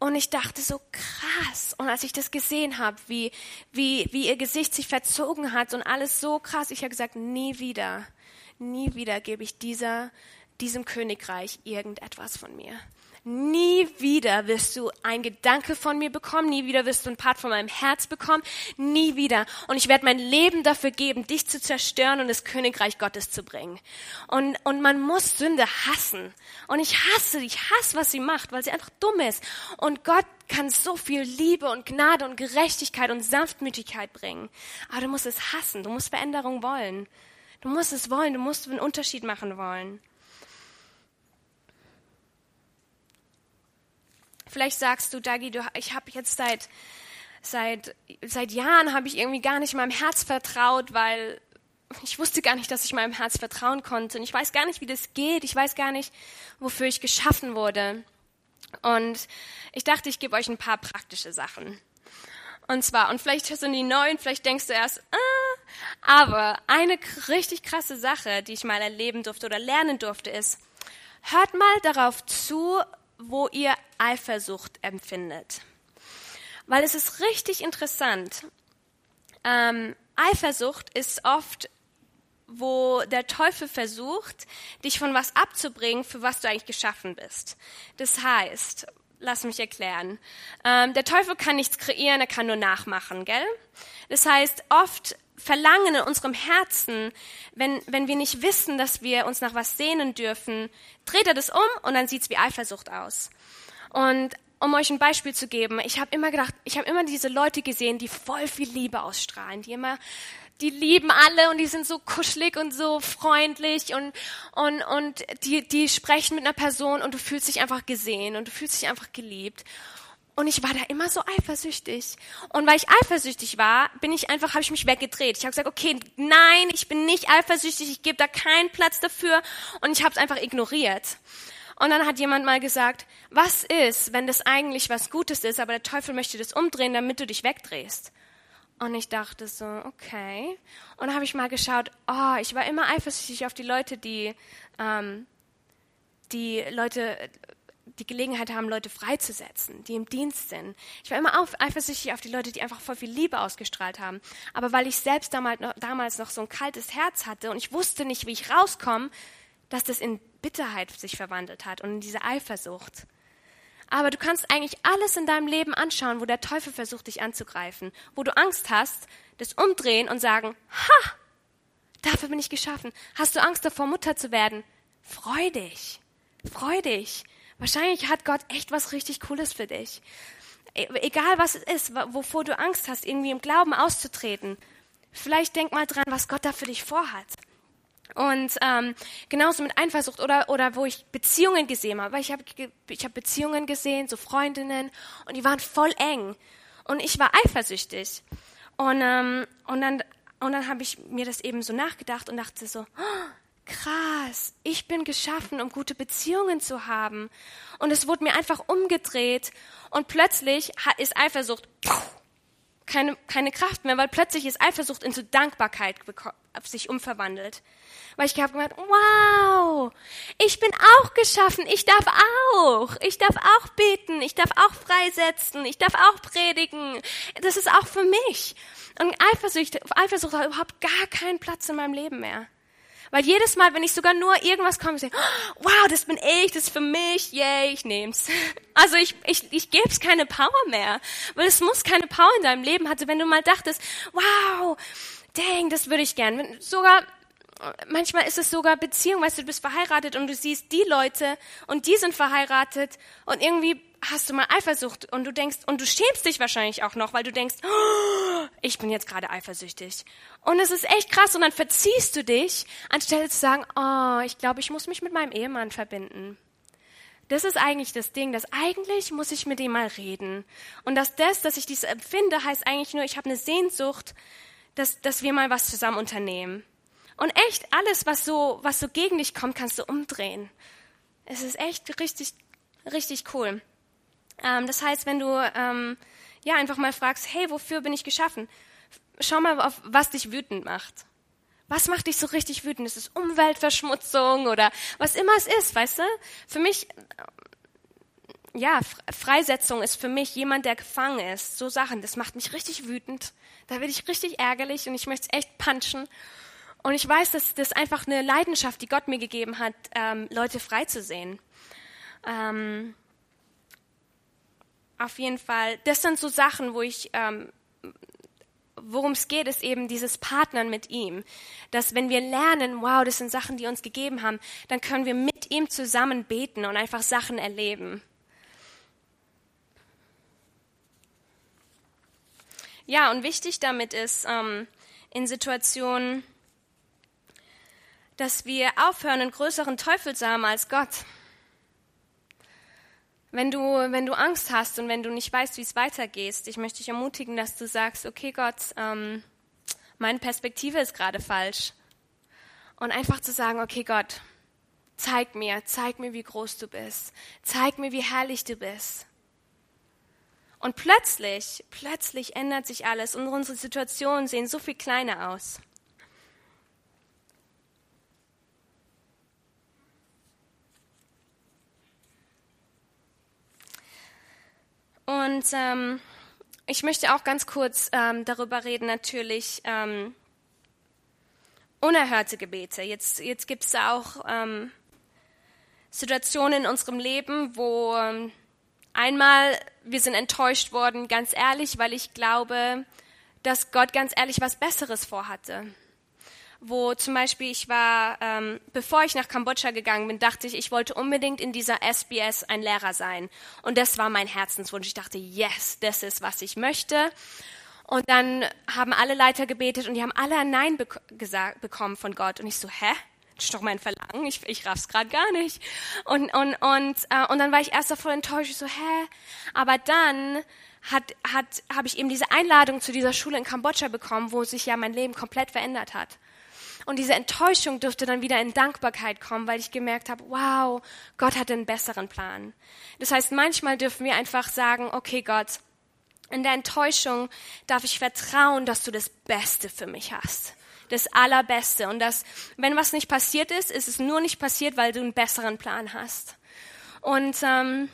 Und ich dachte so krass. Und als ich das gesehen habe, wie, wie, wie ihr Gesicht sich verzogen hat und alles so krass, ich habe gesagt, nie wieder, nie wieder gebe ich dieser, diesem Königreich irgendetwas von mir. Nie wieder wirst du ein Gedanke von mir bekommen, nie wieder wirst du ein Part von meinem Herz bekommen, nie wieder. Und ich werde mein Leben dafür geben, dich zu zerstören und das Königreich Gottes zu bringen. Und, und man muss Sünde hassen. Und ich hasse, ich hasse, was sie macht, weil sie einfach dumm ist. Und Gott kann so viel Liebe und Gnade und Gerechtigkeit und Sanftmütigkeit bringen. Aber du musst es hassen, du musst Veränderung wollen. Du musst es wollen, du musst einen Unterschied machen wollen. Vielleicht sagst du, Dagi, du, ich habe jetzt seit, seit, seit Jahren habe ich irgendwie gar nicht meinem Herz vertraut, weil ich wusste gar nicht, dass ich meinem Herz vertrauen konnte. Und ich weiß gar nicht, wie das geht. Ich weiß gar nicht, wofür ich geschaffen wurde. Und ich dachte, ich gebe euch ein paar praktische Sachen. Und zwar, und vielleicht sind die neuen, vielleicht denkst du erst, ah, aber eine richtig krasse Sache, die ich mal erleben durfte oder lernen durfte, ist, hört mal darauf zu, wo ihr Eifersucht empfindet. Weil es ist richtig interessant. Ähm, Eifersucht ist oft, wo der Teufel versucht, dich von was abzubringen, für was du eigentlich geschaffen bist. Das heißt, lass mich erklären. Ähm, der Teufel kann nichts kreieren, er kann nur nachmachen, gell? Das heißt, oft Verlangen in unserem Herzen, wenn, wenn wir nicht wissen, dass wir uns nach was sehnen dürfen, dreht er das um und dann sieht's wie Eifersucht aus. Und um euch ein Beispiel zu geben, ich habe immer gedacht, ich habe immer diese Leute gesehen, die voll viel Liebe ausstrahlen, die immer die lieben alle und die sind so kuschelig und so freundlich und, und, und die, die sprechen mit einer Person und du fühlst dich einfach gesehen und du fühlst dich einfach geliebt. Und ich war da immer so eifersüchtig. Und weil ich eifersüchtig war, bin ich einfach, habe ich mich weggedreht. Ich habe gesagt, okay, nein, ich bin nicht eifersüchtig, ich gebe da keinen Platz dafür. Und ich habe es einfach ignoriert. Und dann hat jemand mal gesagt, was ist, wenn das eigentlich was Gutes ist, aber der Teufel möchte das umdrehen, damit du dich wegdrehst? Und ich dachte so, okay. Und dann habe ich mal geschaut, oh, ich war immer eifersüchtig auf die Leute, die, ähm, die Leute die Gelegenheit haben, Leute freizusetzen, die im Dienst sind. Ich war immer auf, eifersüchtig auf die Leute, die einfach voll viel Liebe ausgestrahlt haben. Aber weil ich selbst damals noch, damals noch so ein kaltes Herz hatte und ich wusste nicht, wie ich rauskomme, dass das in Bitterheit sich verwandelt hat und in diese Eifersucht. Aber du kannst eigentlich alles in deinem Leben anschauen, wo der Teufel versucht, dich anzugreifen, wo du Angst hast, das umdrehen und sagen, ha, dafür bin ich geschaffen. Hast du Angst davor, Mutter zu werden? Freu dich, freu dich. Wahrscheinlich hat Gott echt was richtig Cooles für dich. E, egal was es ist, wovor du Angst hast, irgendwie im Glauben auszutreten. Vielleicht denk mal dran, was Gott da für dich vorhat. Und ähm, genauso mit Eifersucht oder, oder wo ich Beziehungen gesehen habe. Weil ich habe ich hab Beziehungen gesehen, so Freundinnen, und die waren voll eng. Und ich war eifersüchtig. Und, ähm, und dann, und dann habe ich mir das eben so nachgedacht und dachte so, oh, krass, ich bin geschaffen, um gute Beziehungen zu haben. Und es wurde mir einfach umgedreht und plötzlich ist Eifersucht keine, keine Kraft mehr, weil plötzlich ist Eifersucht in so Dankbarkeit sich umverwandelt. Weil ich habe gemerkt, wow, ich bin auch geschaffen, ich darf auch, ich darf auch beten, ich darf auch freisetzen, ich darf auch predigen. Das ist auch für mich. Und Eifersucht, Eifersucht hat überhaupt gar keinen Platz in meinem Leben mehr. Weil jedes Mal, wenn ich sogar nur irgendwas komme, ich denke, wow, das bin ich, das ist für mich, yay, ich nehm's. Also ich, ich, ich gebe keine Power mehr, weil es muss keine Power in deinem Leben haben. wenn du mal dachtest, wow, dang, das würde ich gern. Sogar manchmal ist es sogar Beziehung, weißt du, du bist verheiratet und du siehst die Leute und die sind verheiratet und irgendwie hast du mal Eifersucht und du denkst, und du schämst dich wahrscheinlich auch noch, weil du denkst, oh, ich bin jetzt gerade eifersüchtig. Und es ist echt krass und dann verziehst du dich, anstelle zu sagen, oh, ich glaube, ich muss mich mit meinem Ehemann verbinden. Das ist eigentlich das Ding, dass eigentlich muss ich mit ihm mal reden. Und dass das, dass ich dies empfinde, heißt eigentlich nur, ich habe eine Sehnsucht, dass, dass wir mal was zusammen unternehmen. Und echt alles, was so, was so gegen dich kommt, kannst du umdrehen. Es ist echt richtig, richtig cool. Ähm, das heißt, wenn du ähm, ja einfach mal fragst, hey, wofür bin ich geschaffen? Schau mal, auf was dich wütend macht. Was macht dich so richtig wütend? Ist es Umweltverschmutzung oder was immer es ist, weißt du? Für mich, ja, Freisetzung ist für mich jemand, der gefangen ist. So Sachen, das macht mich richtig wütend. Da werde ich richtig ärgerlich und ich möchte es echt punchen. Und ich weiß, dass das einfach eine Leidenschaft, die Gott mir gegeben hat, ähm, Leute frei zu sehen. Ähm, auf jeden Fall, das sind so Sachen, wo ich, ähm, worum es geht, ist eben dieses Partnern mit ihm. Dass wenn wir lernen, wow, das sind Sachen, die uns gegeben haben, dann können wir mit ihm zusammen beten und einfach Sachen erleben. Ja, und wichtig damit ist, ähm, in Situationen, dass wir aufhören, einen größeren Teufel zu haben als Gott. Wenn du, wenn du Angst hast und wenn du nicht weißt, wie es weitergeht, ich möchte dich ermutigen, dass du sagst, okay Gott, ähm, meine Perspektive ist gerade falsch. Und einfach zu sagen, okay Gott, zeig mir, zeig mir, wie groß du bist. Zeig mir, wie herrlich du bist. Und plötzlich, plötzlich ändert sich alles und unsere Situationen sehen so viel kleiner aus. Und ähm, ich möchte auch ganz kurz ähm, darüber reden, natürlich ähm, unerhörte Gebete. Jetzt, jetzt gibt es auch ähm, Situationen in unserem Leben, wo ähm, einmal wir sind enttäuscht worden, ganz ehrlich, weil ich glaube, dass Gott ganz ehrlich was Besseres vorhatte. Wo zum Beispiel ich war, ähm, bevor ich nach Kambodscha gegangen bin, dachte ich, ich wollte unbedingt in dieser SBS ein Lehrer sein. Und das war mein Herzenswunsch. Ich dachte, yes, das ist, was ich möchte. Und dann haben alle Leiter gebetet und die haben alle ein Nein bek gesagt, bekommen von Gott. Und ich so, hä? Das ist doch mein Verlangen, ich, ich raff's gerade gar nicht. Und, und, und, äh, und dann war ich erst voll enttäuscht, ich so, hä? Aber dann hat, hat, habe ich eben diese Einladung zu dieser Schule in Kambodscha bekommen, wo sich ja mein Leben komplett verändert hat. Und diese Enttäuschung dürfte dann wieder in Dankbarkeit kommen, weil ich gemerkt habe, wow, Gott hat einen besseren Plan. Das heißt, manchmal dürfen wir einfach sagen, okay Gott, in der Enttäuschung darf ich vertrauen, dass du das Beste für mich hast. Das Allerbeste. Und dass, wenn was nicht passiert ist, ist es nur nicht passiert, weil du einen besseren Plan hast. Und, ähm,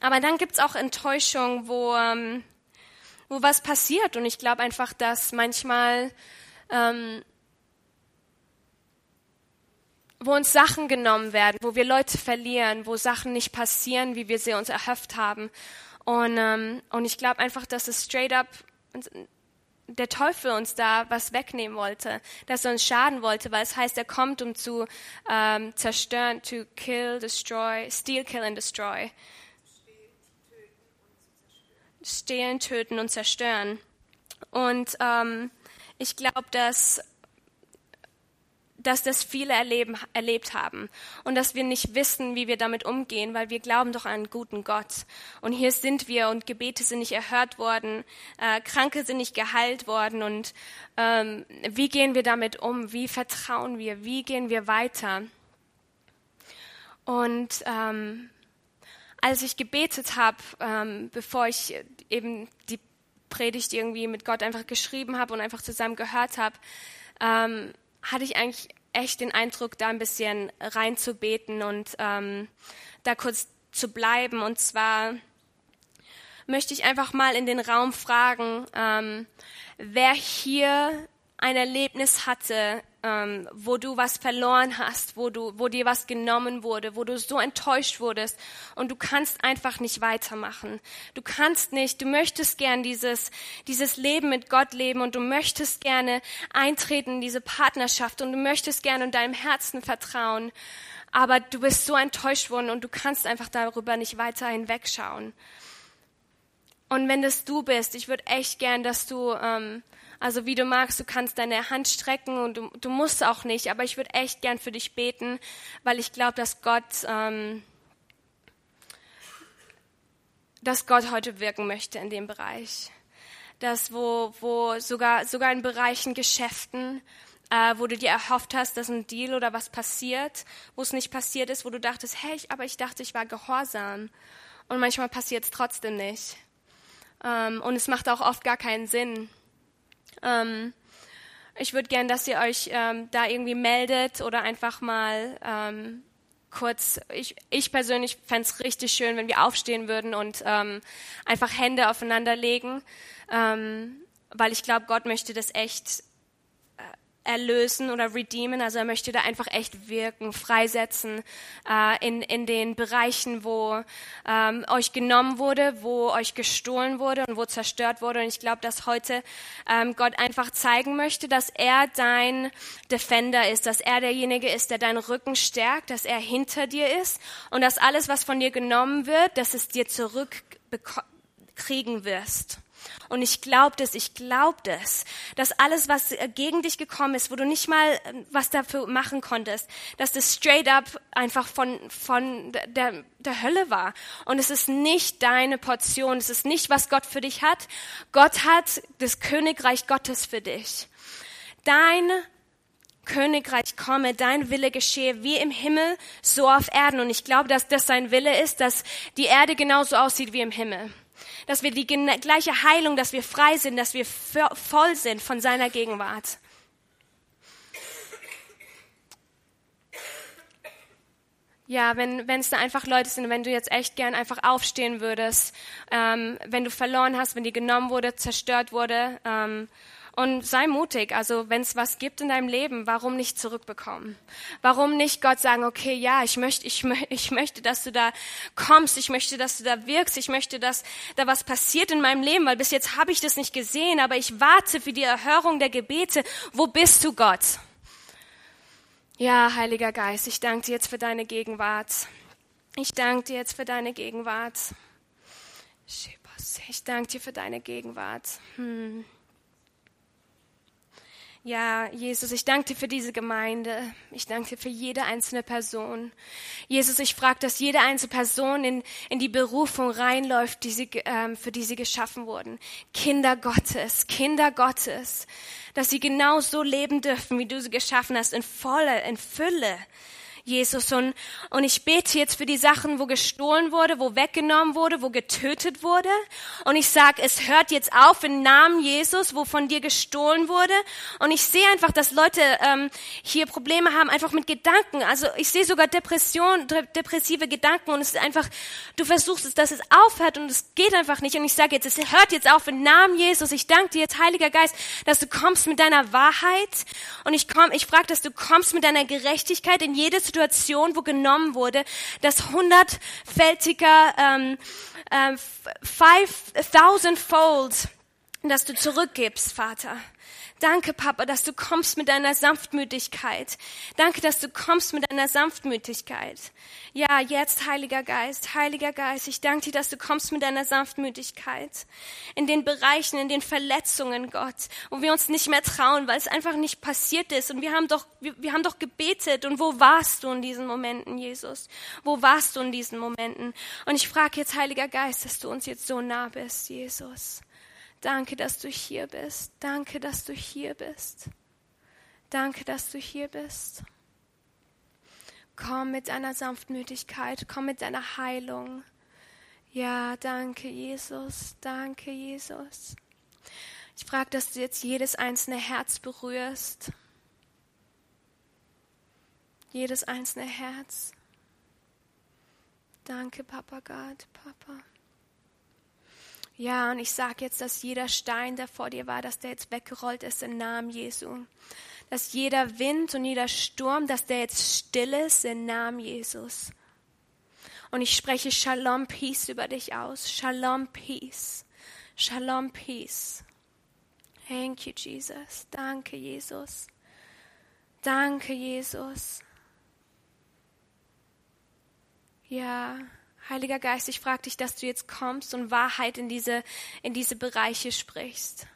aber dann gibt's auch Enttäuschung, wo, ähm, wo was passiert. Und ich glaube einfach, dass manchmal ähm, wo uns Sachen genommen werden, wo wir Leute verlieren, wo Sachen nicht passieren, wie wir sie uns erhofft haben. Und, ähm, und ich glaube einfach, dass es straight up der Teufel uns da was wegnehmen wollte, dass er uns schaden wollte, weil es heißt, er kommt, um zu ähm, zerstören, to kill, destroy, steal, kill and destroy. Stehlen, töten und zerstören. Und ähm, ich glaube, dass dass das viele erleben, erlebt haben und dass wir nicht wissen, wie wir damit umgehen, weil wir glauben doch an einen guten Gott. Und hier sind wir und Gebete sind nicht erhört worden, äh, Kranke sind nicht geheilt worden und ähm, wie gehen wir damit um? Wie vertrauen wir? Wie gehen wir weiter? Und ähm, als ich gebetet habe, ähm, bevor ich eben die Predigt irgendwie mit Gott einfach geschrieben habe und einfach zusammen gehört habe, ähm, hatte ich eigentlich echt den Eindruck, da ein bisschen reinzubeten und ähm, da kurz zu bleiben. Und zwar möchte ich einfach mal in den Raum fragen, ähm, wer hier ein Erlebnis hatte, ähm, wo du was verloren hast, wo du, wo dir was genommen wurde, wo du so enttäuscht wurdest und du kannst einfach nicht weitermachen. Du kannst nicht, du möchtest gern dieses, dieses Leben mit Gott leben und du möchtest gerne eintreten in diese Partnerschaft und du möchtest gerne in deinem Herzen vertrauen, aber du bist so enttäuscht worden und du kannst einfach darüber nicht weiter hinwegschauen. Und wenn das du bist, ich würde echt gern, dass du ähm, also wie du magst, du kannst deine Hand strecken und du, du musst auch nicht, aber ich würde echt gern für dich beten, weil ich glaube, dass Gott, ähm, dass Gott heute wirken möchte in dem Bereich. Das, wo, wo sogar, sogar in Bereichen Geschäften, äh, wo du dir erhofft hast, dass ein Deal oder was passiert, wo es nicht passiert ist, wo du dachtest, hey, aber ich dachte, ich war gehorsam. Und manchmal passiert es trotzdem nicht. Ähm, und es macht auch oft gar keinen Sinn. Ähm, ich würde gern, dass ihr euch ähm, da irgendwie meldet oder einfach mal ähm, kurz, ich, ich persönlich fände es richtig schön, wenn wir aufstehen würden und ähm, einfach Hände aufeinander legen, ähm, weil ich glaube, Gott möchte das echt erlösen oder redeemen. Also er möchte da einfach echt wirken, freisetzen äh, in, in den Bereichen, wo ähm, euch genommen wurde, wo euch gestohlen wurde und wo zerstört wurde. Und ich glaube, dass heute ähm, Gott einfach zeigen möchte, dass er dein Defender ist, dass er derjenige ist, der deinen Rücken stärkt, dass er hinter dir ist und dass alles, was von dir genommen wird, dass es dir zurückkriegen wirst. Und ich glaube das, ich glaube das, dass alles, was gegen dich gekommen ist, wo du nicht mal ähm, was dafür machen konntest, dass das straight up einfach von, von der, der Hölle war. Und es ist nicht deine Portion, es ist nicht, was Gott für dich hat. Gott hat das Königreich Gottes für dich. Dein Königreich komme, dein Wille geschehe, wie im Himmel, so auf Erden. Und ich glaube, dass das sein Wille ist, dass die Erde genauso aussieht wie im Himmel dass wir die gleiche Heilung, dass wir frei sind, dass wir voll sind von seiner Gegenwart. Ja, wenn es da einfach Leute sind, wenn du jetzt echt gern einfach aufstehen würdest, ähm, wenn du verloren hast, wenn die genommen wurde, zerstört wurde, ähm, Und sei mutig, also wenn es was gibt in deinem Leben, warum nicht zurückbekommen? Warum nicht Gott sagen, okay, ja, ich möchte, ich, ich möchte, dass du da kommst, ich möchte, dass du da wirkst, ich möchte, dass da was passiert in meinem Leben, weil bis jetzt habe ich das nicht gesehen, aber ich warte für die Erhörung der Gebete. Wo bist du, Gott? Ja, Heiliger Geist, ich danke dir jetzt für deine Gegenwart. Ich danke dir jetzt für deine Gegenwart. Ich danke dir für deine Gegenwart. Hm. Ja, Jesus, ich danke dir für diese Gemeinde. Ich danke dir für jede einzelne Person. Jesus, ich frage, dass jede einzelne Person in, in die Berufung reinläuft, die sie, ähm, für die sie geschaffen wurden. Kinder Gottes, Kinder Gottes. Dass sie genau so leben dürfen, wie du sie geschaffen hast, in Volle, in Fülle. Jesus. Und, und ich bete jetzt für die Sachen, wo gestohlen wurde, wo weggenommen wurde, wo getötet wurde. Und ich sage, es hört jetzt auf im Namen Jesus, wo von dir gestohlen wurde. Und ich sehe einfach, dass Leute ähm, hier Probleme haben, einfach mit Gedanken. Also ich sehe sogar Depression, depressive Gedanken. Und es ist einfach, du versuchst es, dass es aufhört und es geht einfach nicht. Und ich sage jetzt, es hört jetzt auf im Namen Jesus. Ich danke dir jetzt, Heiliger Geist, dass du kommst mit deiner Wahrheit. Und ich komm, ich frage, dass du kommst mit deiner Gerechtigkeit in jedes Situation, wo genommen wurde, das hundertfältiger, ähm, ähm, 5000 fold, dass du zurückgibst, Vater. Danke, Papa, dass du kommst mit deiner Sanftmütigkeit. Danke, dass du kommst mit deiner Sanftmütigkeit. Ja, jetzt, Heiliger Geist, Heiliger Geist, ich danke dir, dass du kommst mit deiner Sanftmütigkeit. In den Bereichen, in den Verletzungen, Gott, wo wir uns nicht mehr trauen, weil es einfach nicht passiert ist. Und wir haben doch, wir, wir haben doch gebetet. Und wo warst du in diesen Momenten, Jesus? Wo warst du in diesen Momenten? Und ich frage jetzt, Heiliger Geist, dass du uns jetzt so nah bist, Jesus. Danke, dass du hier bist. Danke, dass du hier bist. Danke, dass du hier bist. Komm mit deiner Sanftmütigkeit, komm mit deiner Heilung. Ja, danke, Jesus. Danke, Jesus. Ich frage, dass du jetzt jedes einzelne Herz berührst. Jedes einzelne Herz. Danke, Papa Gott, Papa. Ja, und ich sage jetzt, dass jeder Stein, der vor dir war, dass der jetzt weggerollt ist im Namen Jesu. Dass jeder Wind und jeder Sturm, dass der jetzt still ist im Namen Jesus. Und ich spreche Shalom Peace über dich aus. Shalom Peace. Shalom Peace. Thank you, Jesus. Danke, Jesus. Danke, Jesus. Ja. Heiliger Geist, ich frage dich, dass du jetzt kommst und Wahrheit in diese, in diese Bereiche sprichst.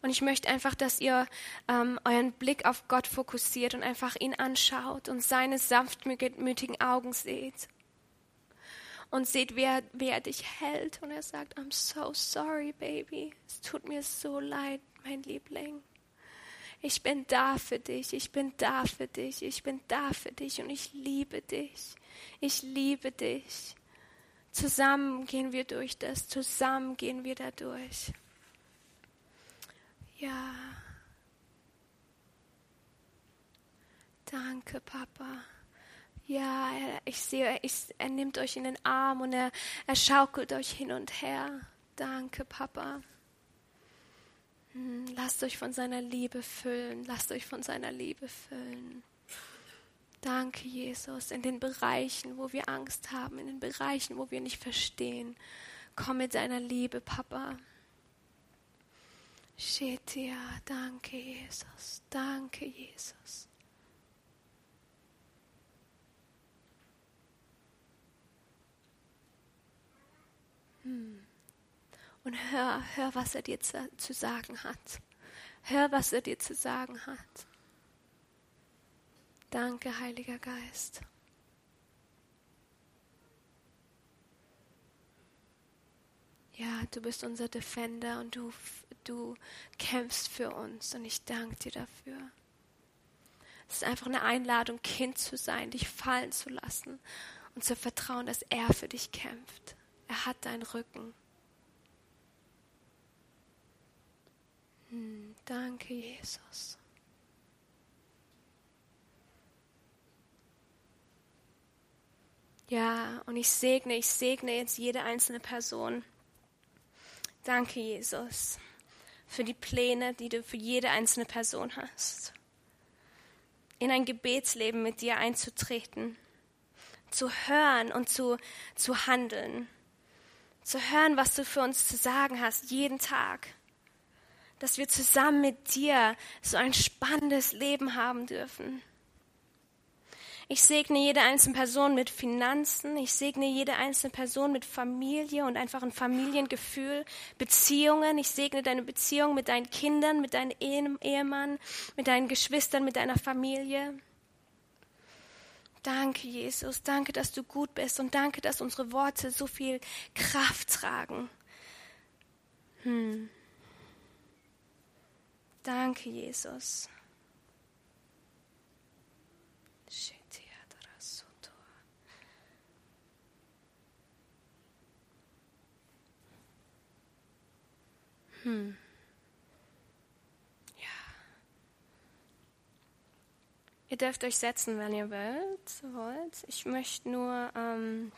Und ich möchte einfach, dass ihr ähm, euren Blick auf Gott fokussiert und einfach ihn anschaut und seine sanftmütigen Augen seht. Und seht, wer, wer dich hält. Und er sagt, I'm so sorry, baby. Es tut mir so leid, mein Liebling. Ich bin da für dich, ich bin da für dich, ich bin da für dich und ich liebe dich. Ich liebe dich. Zusammen gehen wir durch das, zusammen gehen wir da durch. Ja. Danke, Papa. Ja, ich sehe, ich, er nimmt euch in den Arm und er, er schaukelt euch hin und her. Danke, Papa. Hm, lasst euch von seiner Liebe füllen. Lasst euch von seiner Liebe füllen. Danke, Jesus, in den Bereichen, wo wir Angst haben, in den Bereichen, wo wir nicht verstehen. Komm mit deiner Liebe, Papa. Shetia, danke, Jesus. Danke, Jesus. Hm und hör, hör, was er dir zu, zu sagen hat. Hör, was er dir zu sagen hat. Danke, Heiliger Geist. Ja, du bist unser Defender und du, du kämpfst für uns und ich danke dir dafür. Es ist einfach eine Einladung, Kind zu sein, dich fallen zu lassen und zu vertrauen, dass er für dich kämpft. Er hat deinen Rücken. Danke, Jesus. Ja, und ich segne, ich segne jetzt jede einzelne Person. Danke, Jesus, für die Pläne, die du für jede einzelne Person hast. In ein Gebetsleben mit dir einzutreten, zu hören und zu, zu handeln, zu hören, was du für uns zu sagen hast, jeden Tag. Dass wir zusammen mit dir so ein spannendes Leben haben dürfen. Ich segne jede einzelne Person mit Finanzen. Ich segne jede einzelne Person mit Familie und einfach ein Familiengefühl, Beziehungen. Ich segne deine Beziehung mit deinen Kindern, mit deinem Ehemann, mit deinen Geschwistern, mit deiner Familie. Danke, Jesus. Danke, dass du gut bist und danke, dass unsere Worte so viel Kraft tragen. Hm. Danke, Jesus. Hm. Ja. Ihr dürft euch setzen, wenn ihr wollt. wollt. Ich möchte nur. Ähm,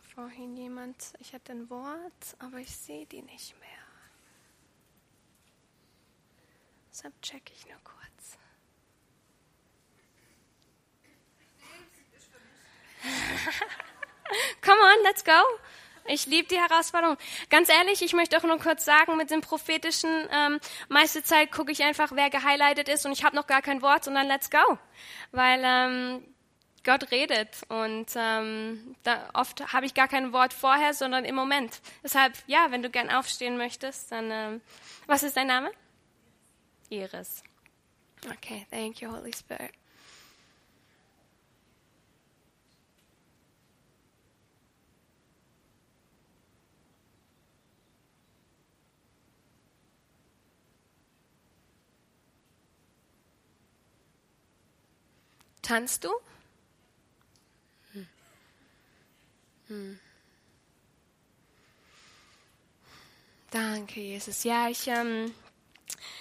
vorhin jemand, ich hatte ein Wort, aber ich sehe die nicht mehr. Deshalb checke ich nur kurz. Come on, let's go. Ich liebe die Herausforderung. Ganz ehrlich, ich möchte auch nur kurz sagen, mit dem prophetischen, ähm, meiste Zeit gucke ich einfach, wer gehighlightet ist und ich habe noch gar kein Wort, sondern let's go. Weil ähm, Gott redet und ähm, oft habe ich gar kein Wort vorher, sondern im Moment. Deshalb, ja, wenn du gern aufstehen möchtest, dann, ähm, was ist dein Name? Iris. Okay, thank you, Holy Spirit. Tanzt du? Hm. Hm. Danke, Jesus. Ja, ich ähm,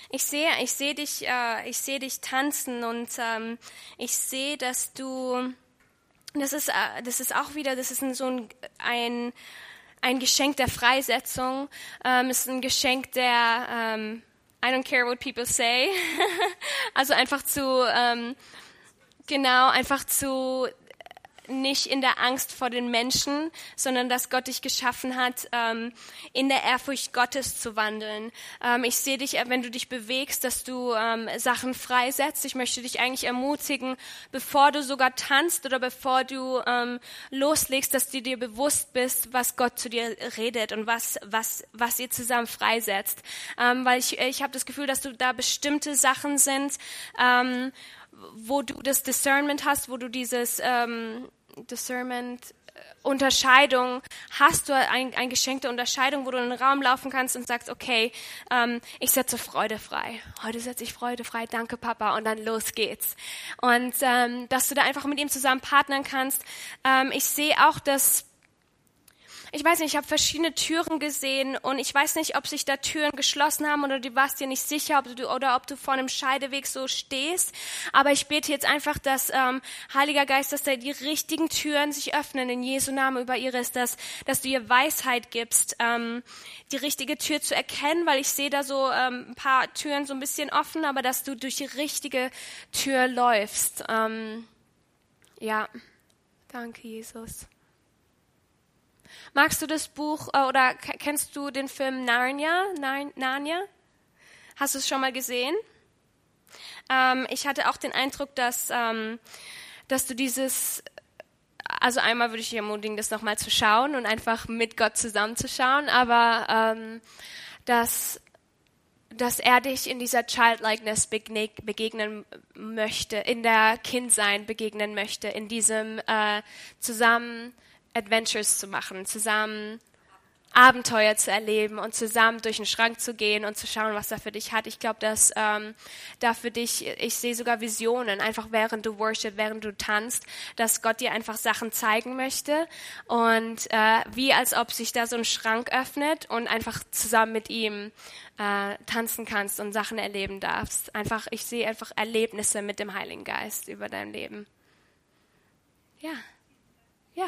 ich sehe, ich sehe dich, äh, ich sehe dich tanzen und ähm, ich sehe, dass du, das ist, äh, das ist auch wieder, das ist ein, so ein, ein, ein Geschenk der Freisetzung. Ähm, ist ein Geschenk der, ähm, I don't care what people say. also einfach zu, ähm, genau, einfach zu nicht in der Angst vor den Menschen, sondern dass Gott dich geschaffen hat, ähm, in der Ehrfurcht Gottes zu wandeln. Ähm, ich sehe dich, wenn du dich bewegst, dass du ähm, Sachen freisetzt. Ich möchte dich eigentlich ermutigen, bevor du sogar tanzt oder bevor du ähm, loslegst, dass du dir bewusst bist, was Gott zu dir redet und was, was, was ihr zusammen freisetzt. Ähm, weil ich, ich habe das Gefühl, dass du da bestimmte Sachen sind, ähm, wo du das Discernment hast, wo du dieses ähm, Discernment äh, Unterscheidung, hast du ein, ein Geschenk der Unterscheidung, wo du in den Raum laufen kannst und sagst, okay, ähm, ich setze Freude frei. Heute setze ich Freude frei, danke Papa, und dann los geht's. Und ähm, dass du da einfach mit ihm zusammen partnern kannst. Ähm, ich sehe auch, dass ich weiß nicht, ich habe verschiedene Türen gesehen und ich weiß nicht, ob sich da Türen geschlossen haben oder du warst dir nicht sicher, ob du oder ob du vor einem Scheideweg so stehst. Aber ich bete jetzt einfach, dass ähm, Heiliger Geist, dass da die richtigen Türen sich öffnen in Jesu Namen über Iris, dass, dass du ihr Weisheit gibst, ähm, die richtige Tür zu erkennen, weil ich sehe da so ähm, ein paar Türen so ein bisschen offen, aber dass du durch die richtige Tür läufst. Ähm, ja, danke Jesus. Magst du das Buch äh, oder kennst du den Film Narnia? Narnia? Hast du es schon mal gesehen? Ähm, ich hatte auch den Eindruck, dass, ähm, dass du dieses, also einmal würde ich dich ermutigen, das nochmal zu schauen und einfach mit Gott zusammenzuschauen, aber ähm, dass, dass er dich in dieser Childlikeness begegnen möchte, in der Kindsein begegnen möchte, in diesem äh, zusammen Adventures zu machen, zusammen Abenteuer zu erleben und zusammen durch den Schrank zu gehen und zu schauen, was er für dich hat. Ich glaube, dass ähm, da für dich, ich sehe sogar Visionen, einfach während du worship, während du tanzt, dass Gott dir einfach Sachen zeigen möchte und äh, wie als ob sich da so ein Schrank öffnet und einfach zusammen mit ihm äh, tanzen kannst und Sachen erleben darfst. Einfach, ich sehe einfach Erlebnisse mit dem Heiligen Geist über dein Leben. Ja, ja.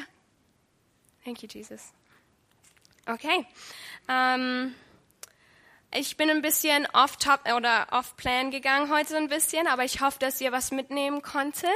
Thank you, Jesus. Okay. Ähm, ich bin ein bisschen off-top oder off-plan gegangen heute ein bisschen, aber ich hoffe, dass ihr was mitnehmen konntet,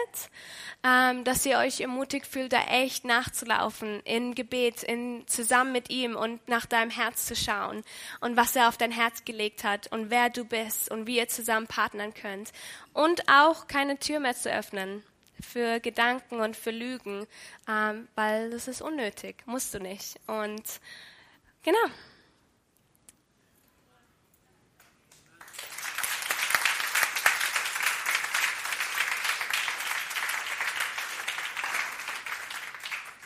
ähm, dass ihr euch ermutigt fühlt, da echt nachzulaufen in Gebet, in, zusammen mit ihm und nach deinem Herz zu schauen und was er auf dein Herz gelegt hat und wer du bist und wie ihr zusammen partnern könnt und auch keine Tür mehr zu öffnen für Gedanken und für Lügen, ähm, weil das ist unnötig, musst du nicht. Und genau.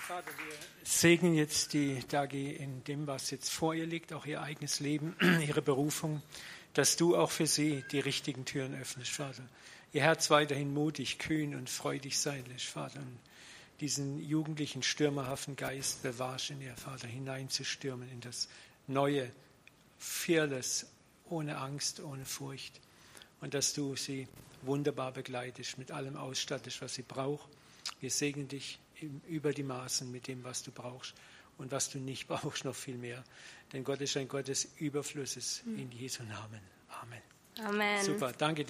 Wir segnen jetzt die Dagi in dem, was jetzt vor ihr liegt, auch ihr eigenes Leben, ihre Berufung, dass du auch für sie die richtigen Türen öffnest, Vater. Ihr Herz weiterhin mutig, kühn und freudig sein lässt, Vater. Und diesen jugendlichen, stürmerhaften Geist bewahrst in ihr, Vater, hineinzustürmen in das Neue, fearless, ohne Angst, ohne Furcht. Und dass du sie wunderbar begleitest, mit allem ausstattest, was sie braucht. Wir segnen dich über die Maßen mit dem, was du brauchst und was du nicht brauchst, noch viel mehr. Denn Gott ist ein Gott des Überflusses in Jesu Namen. Amen. Amen. Super, danke dir.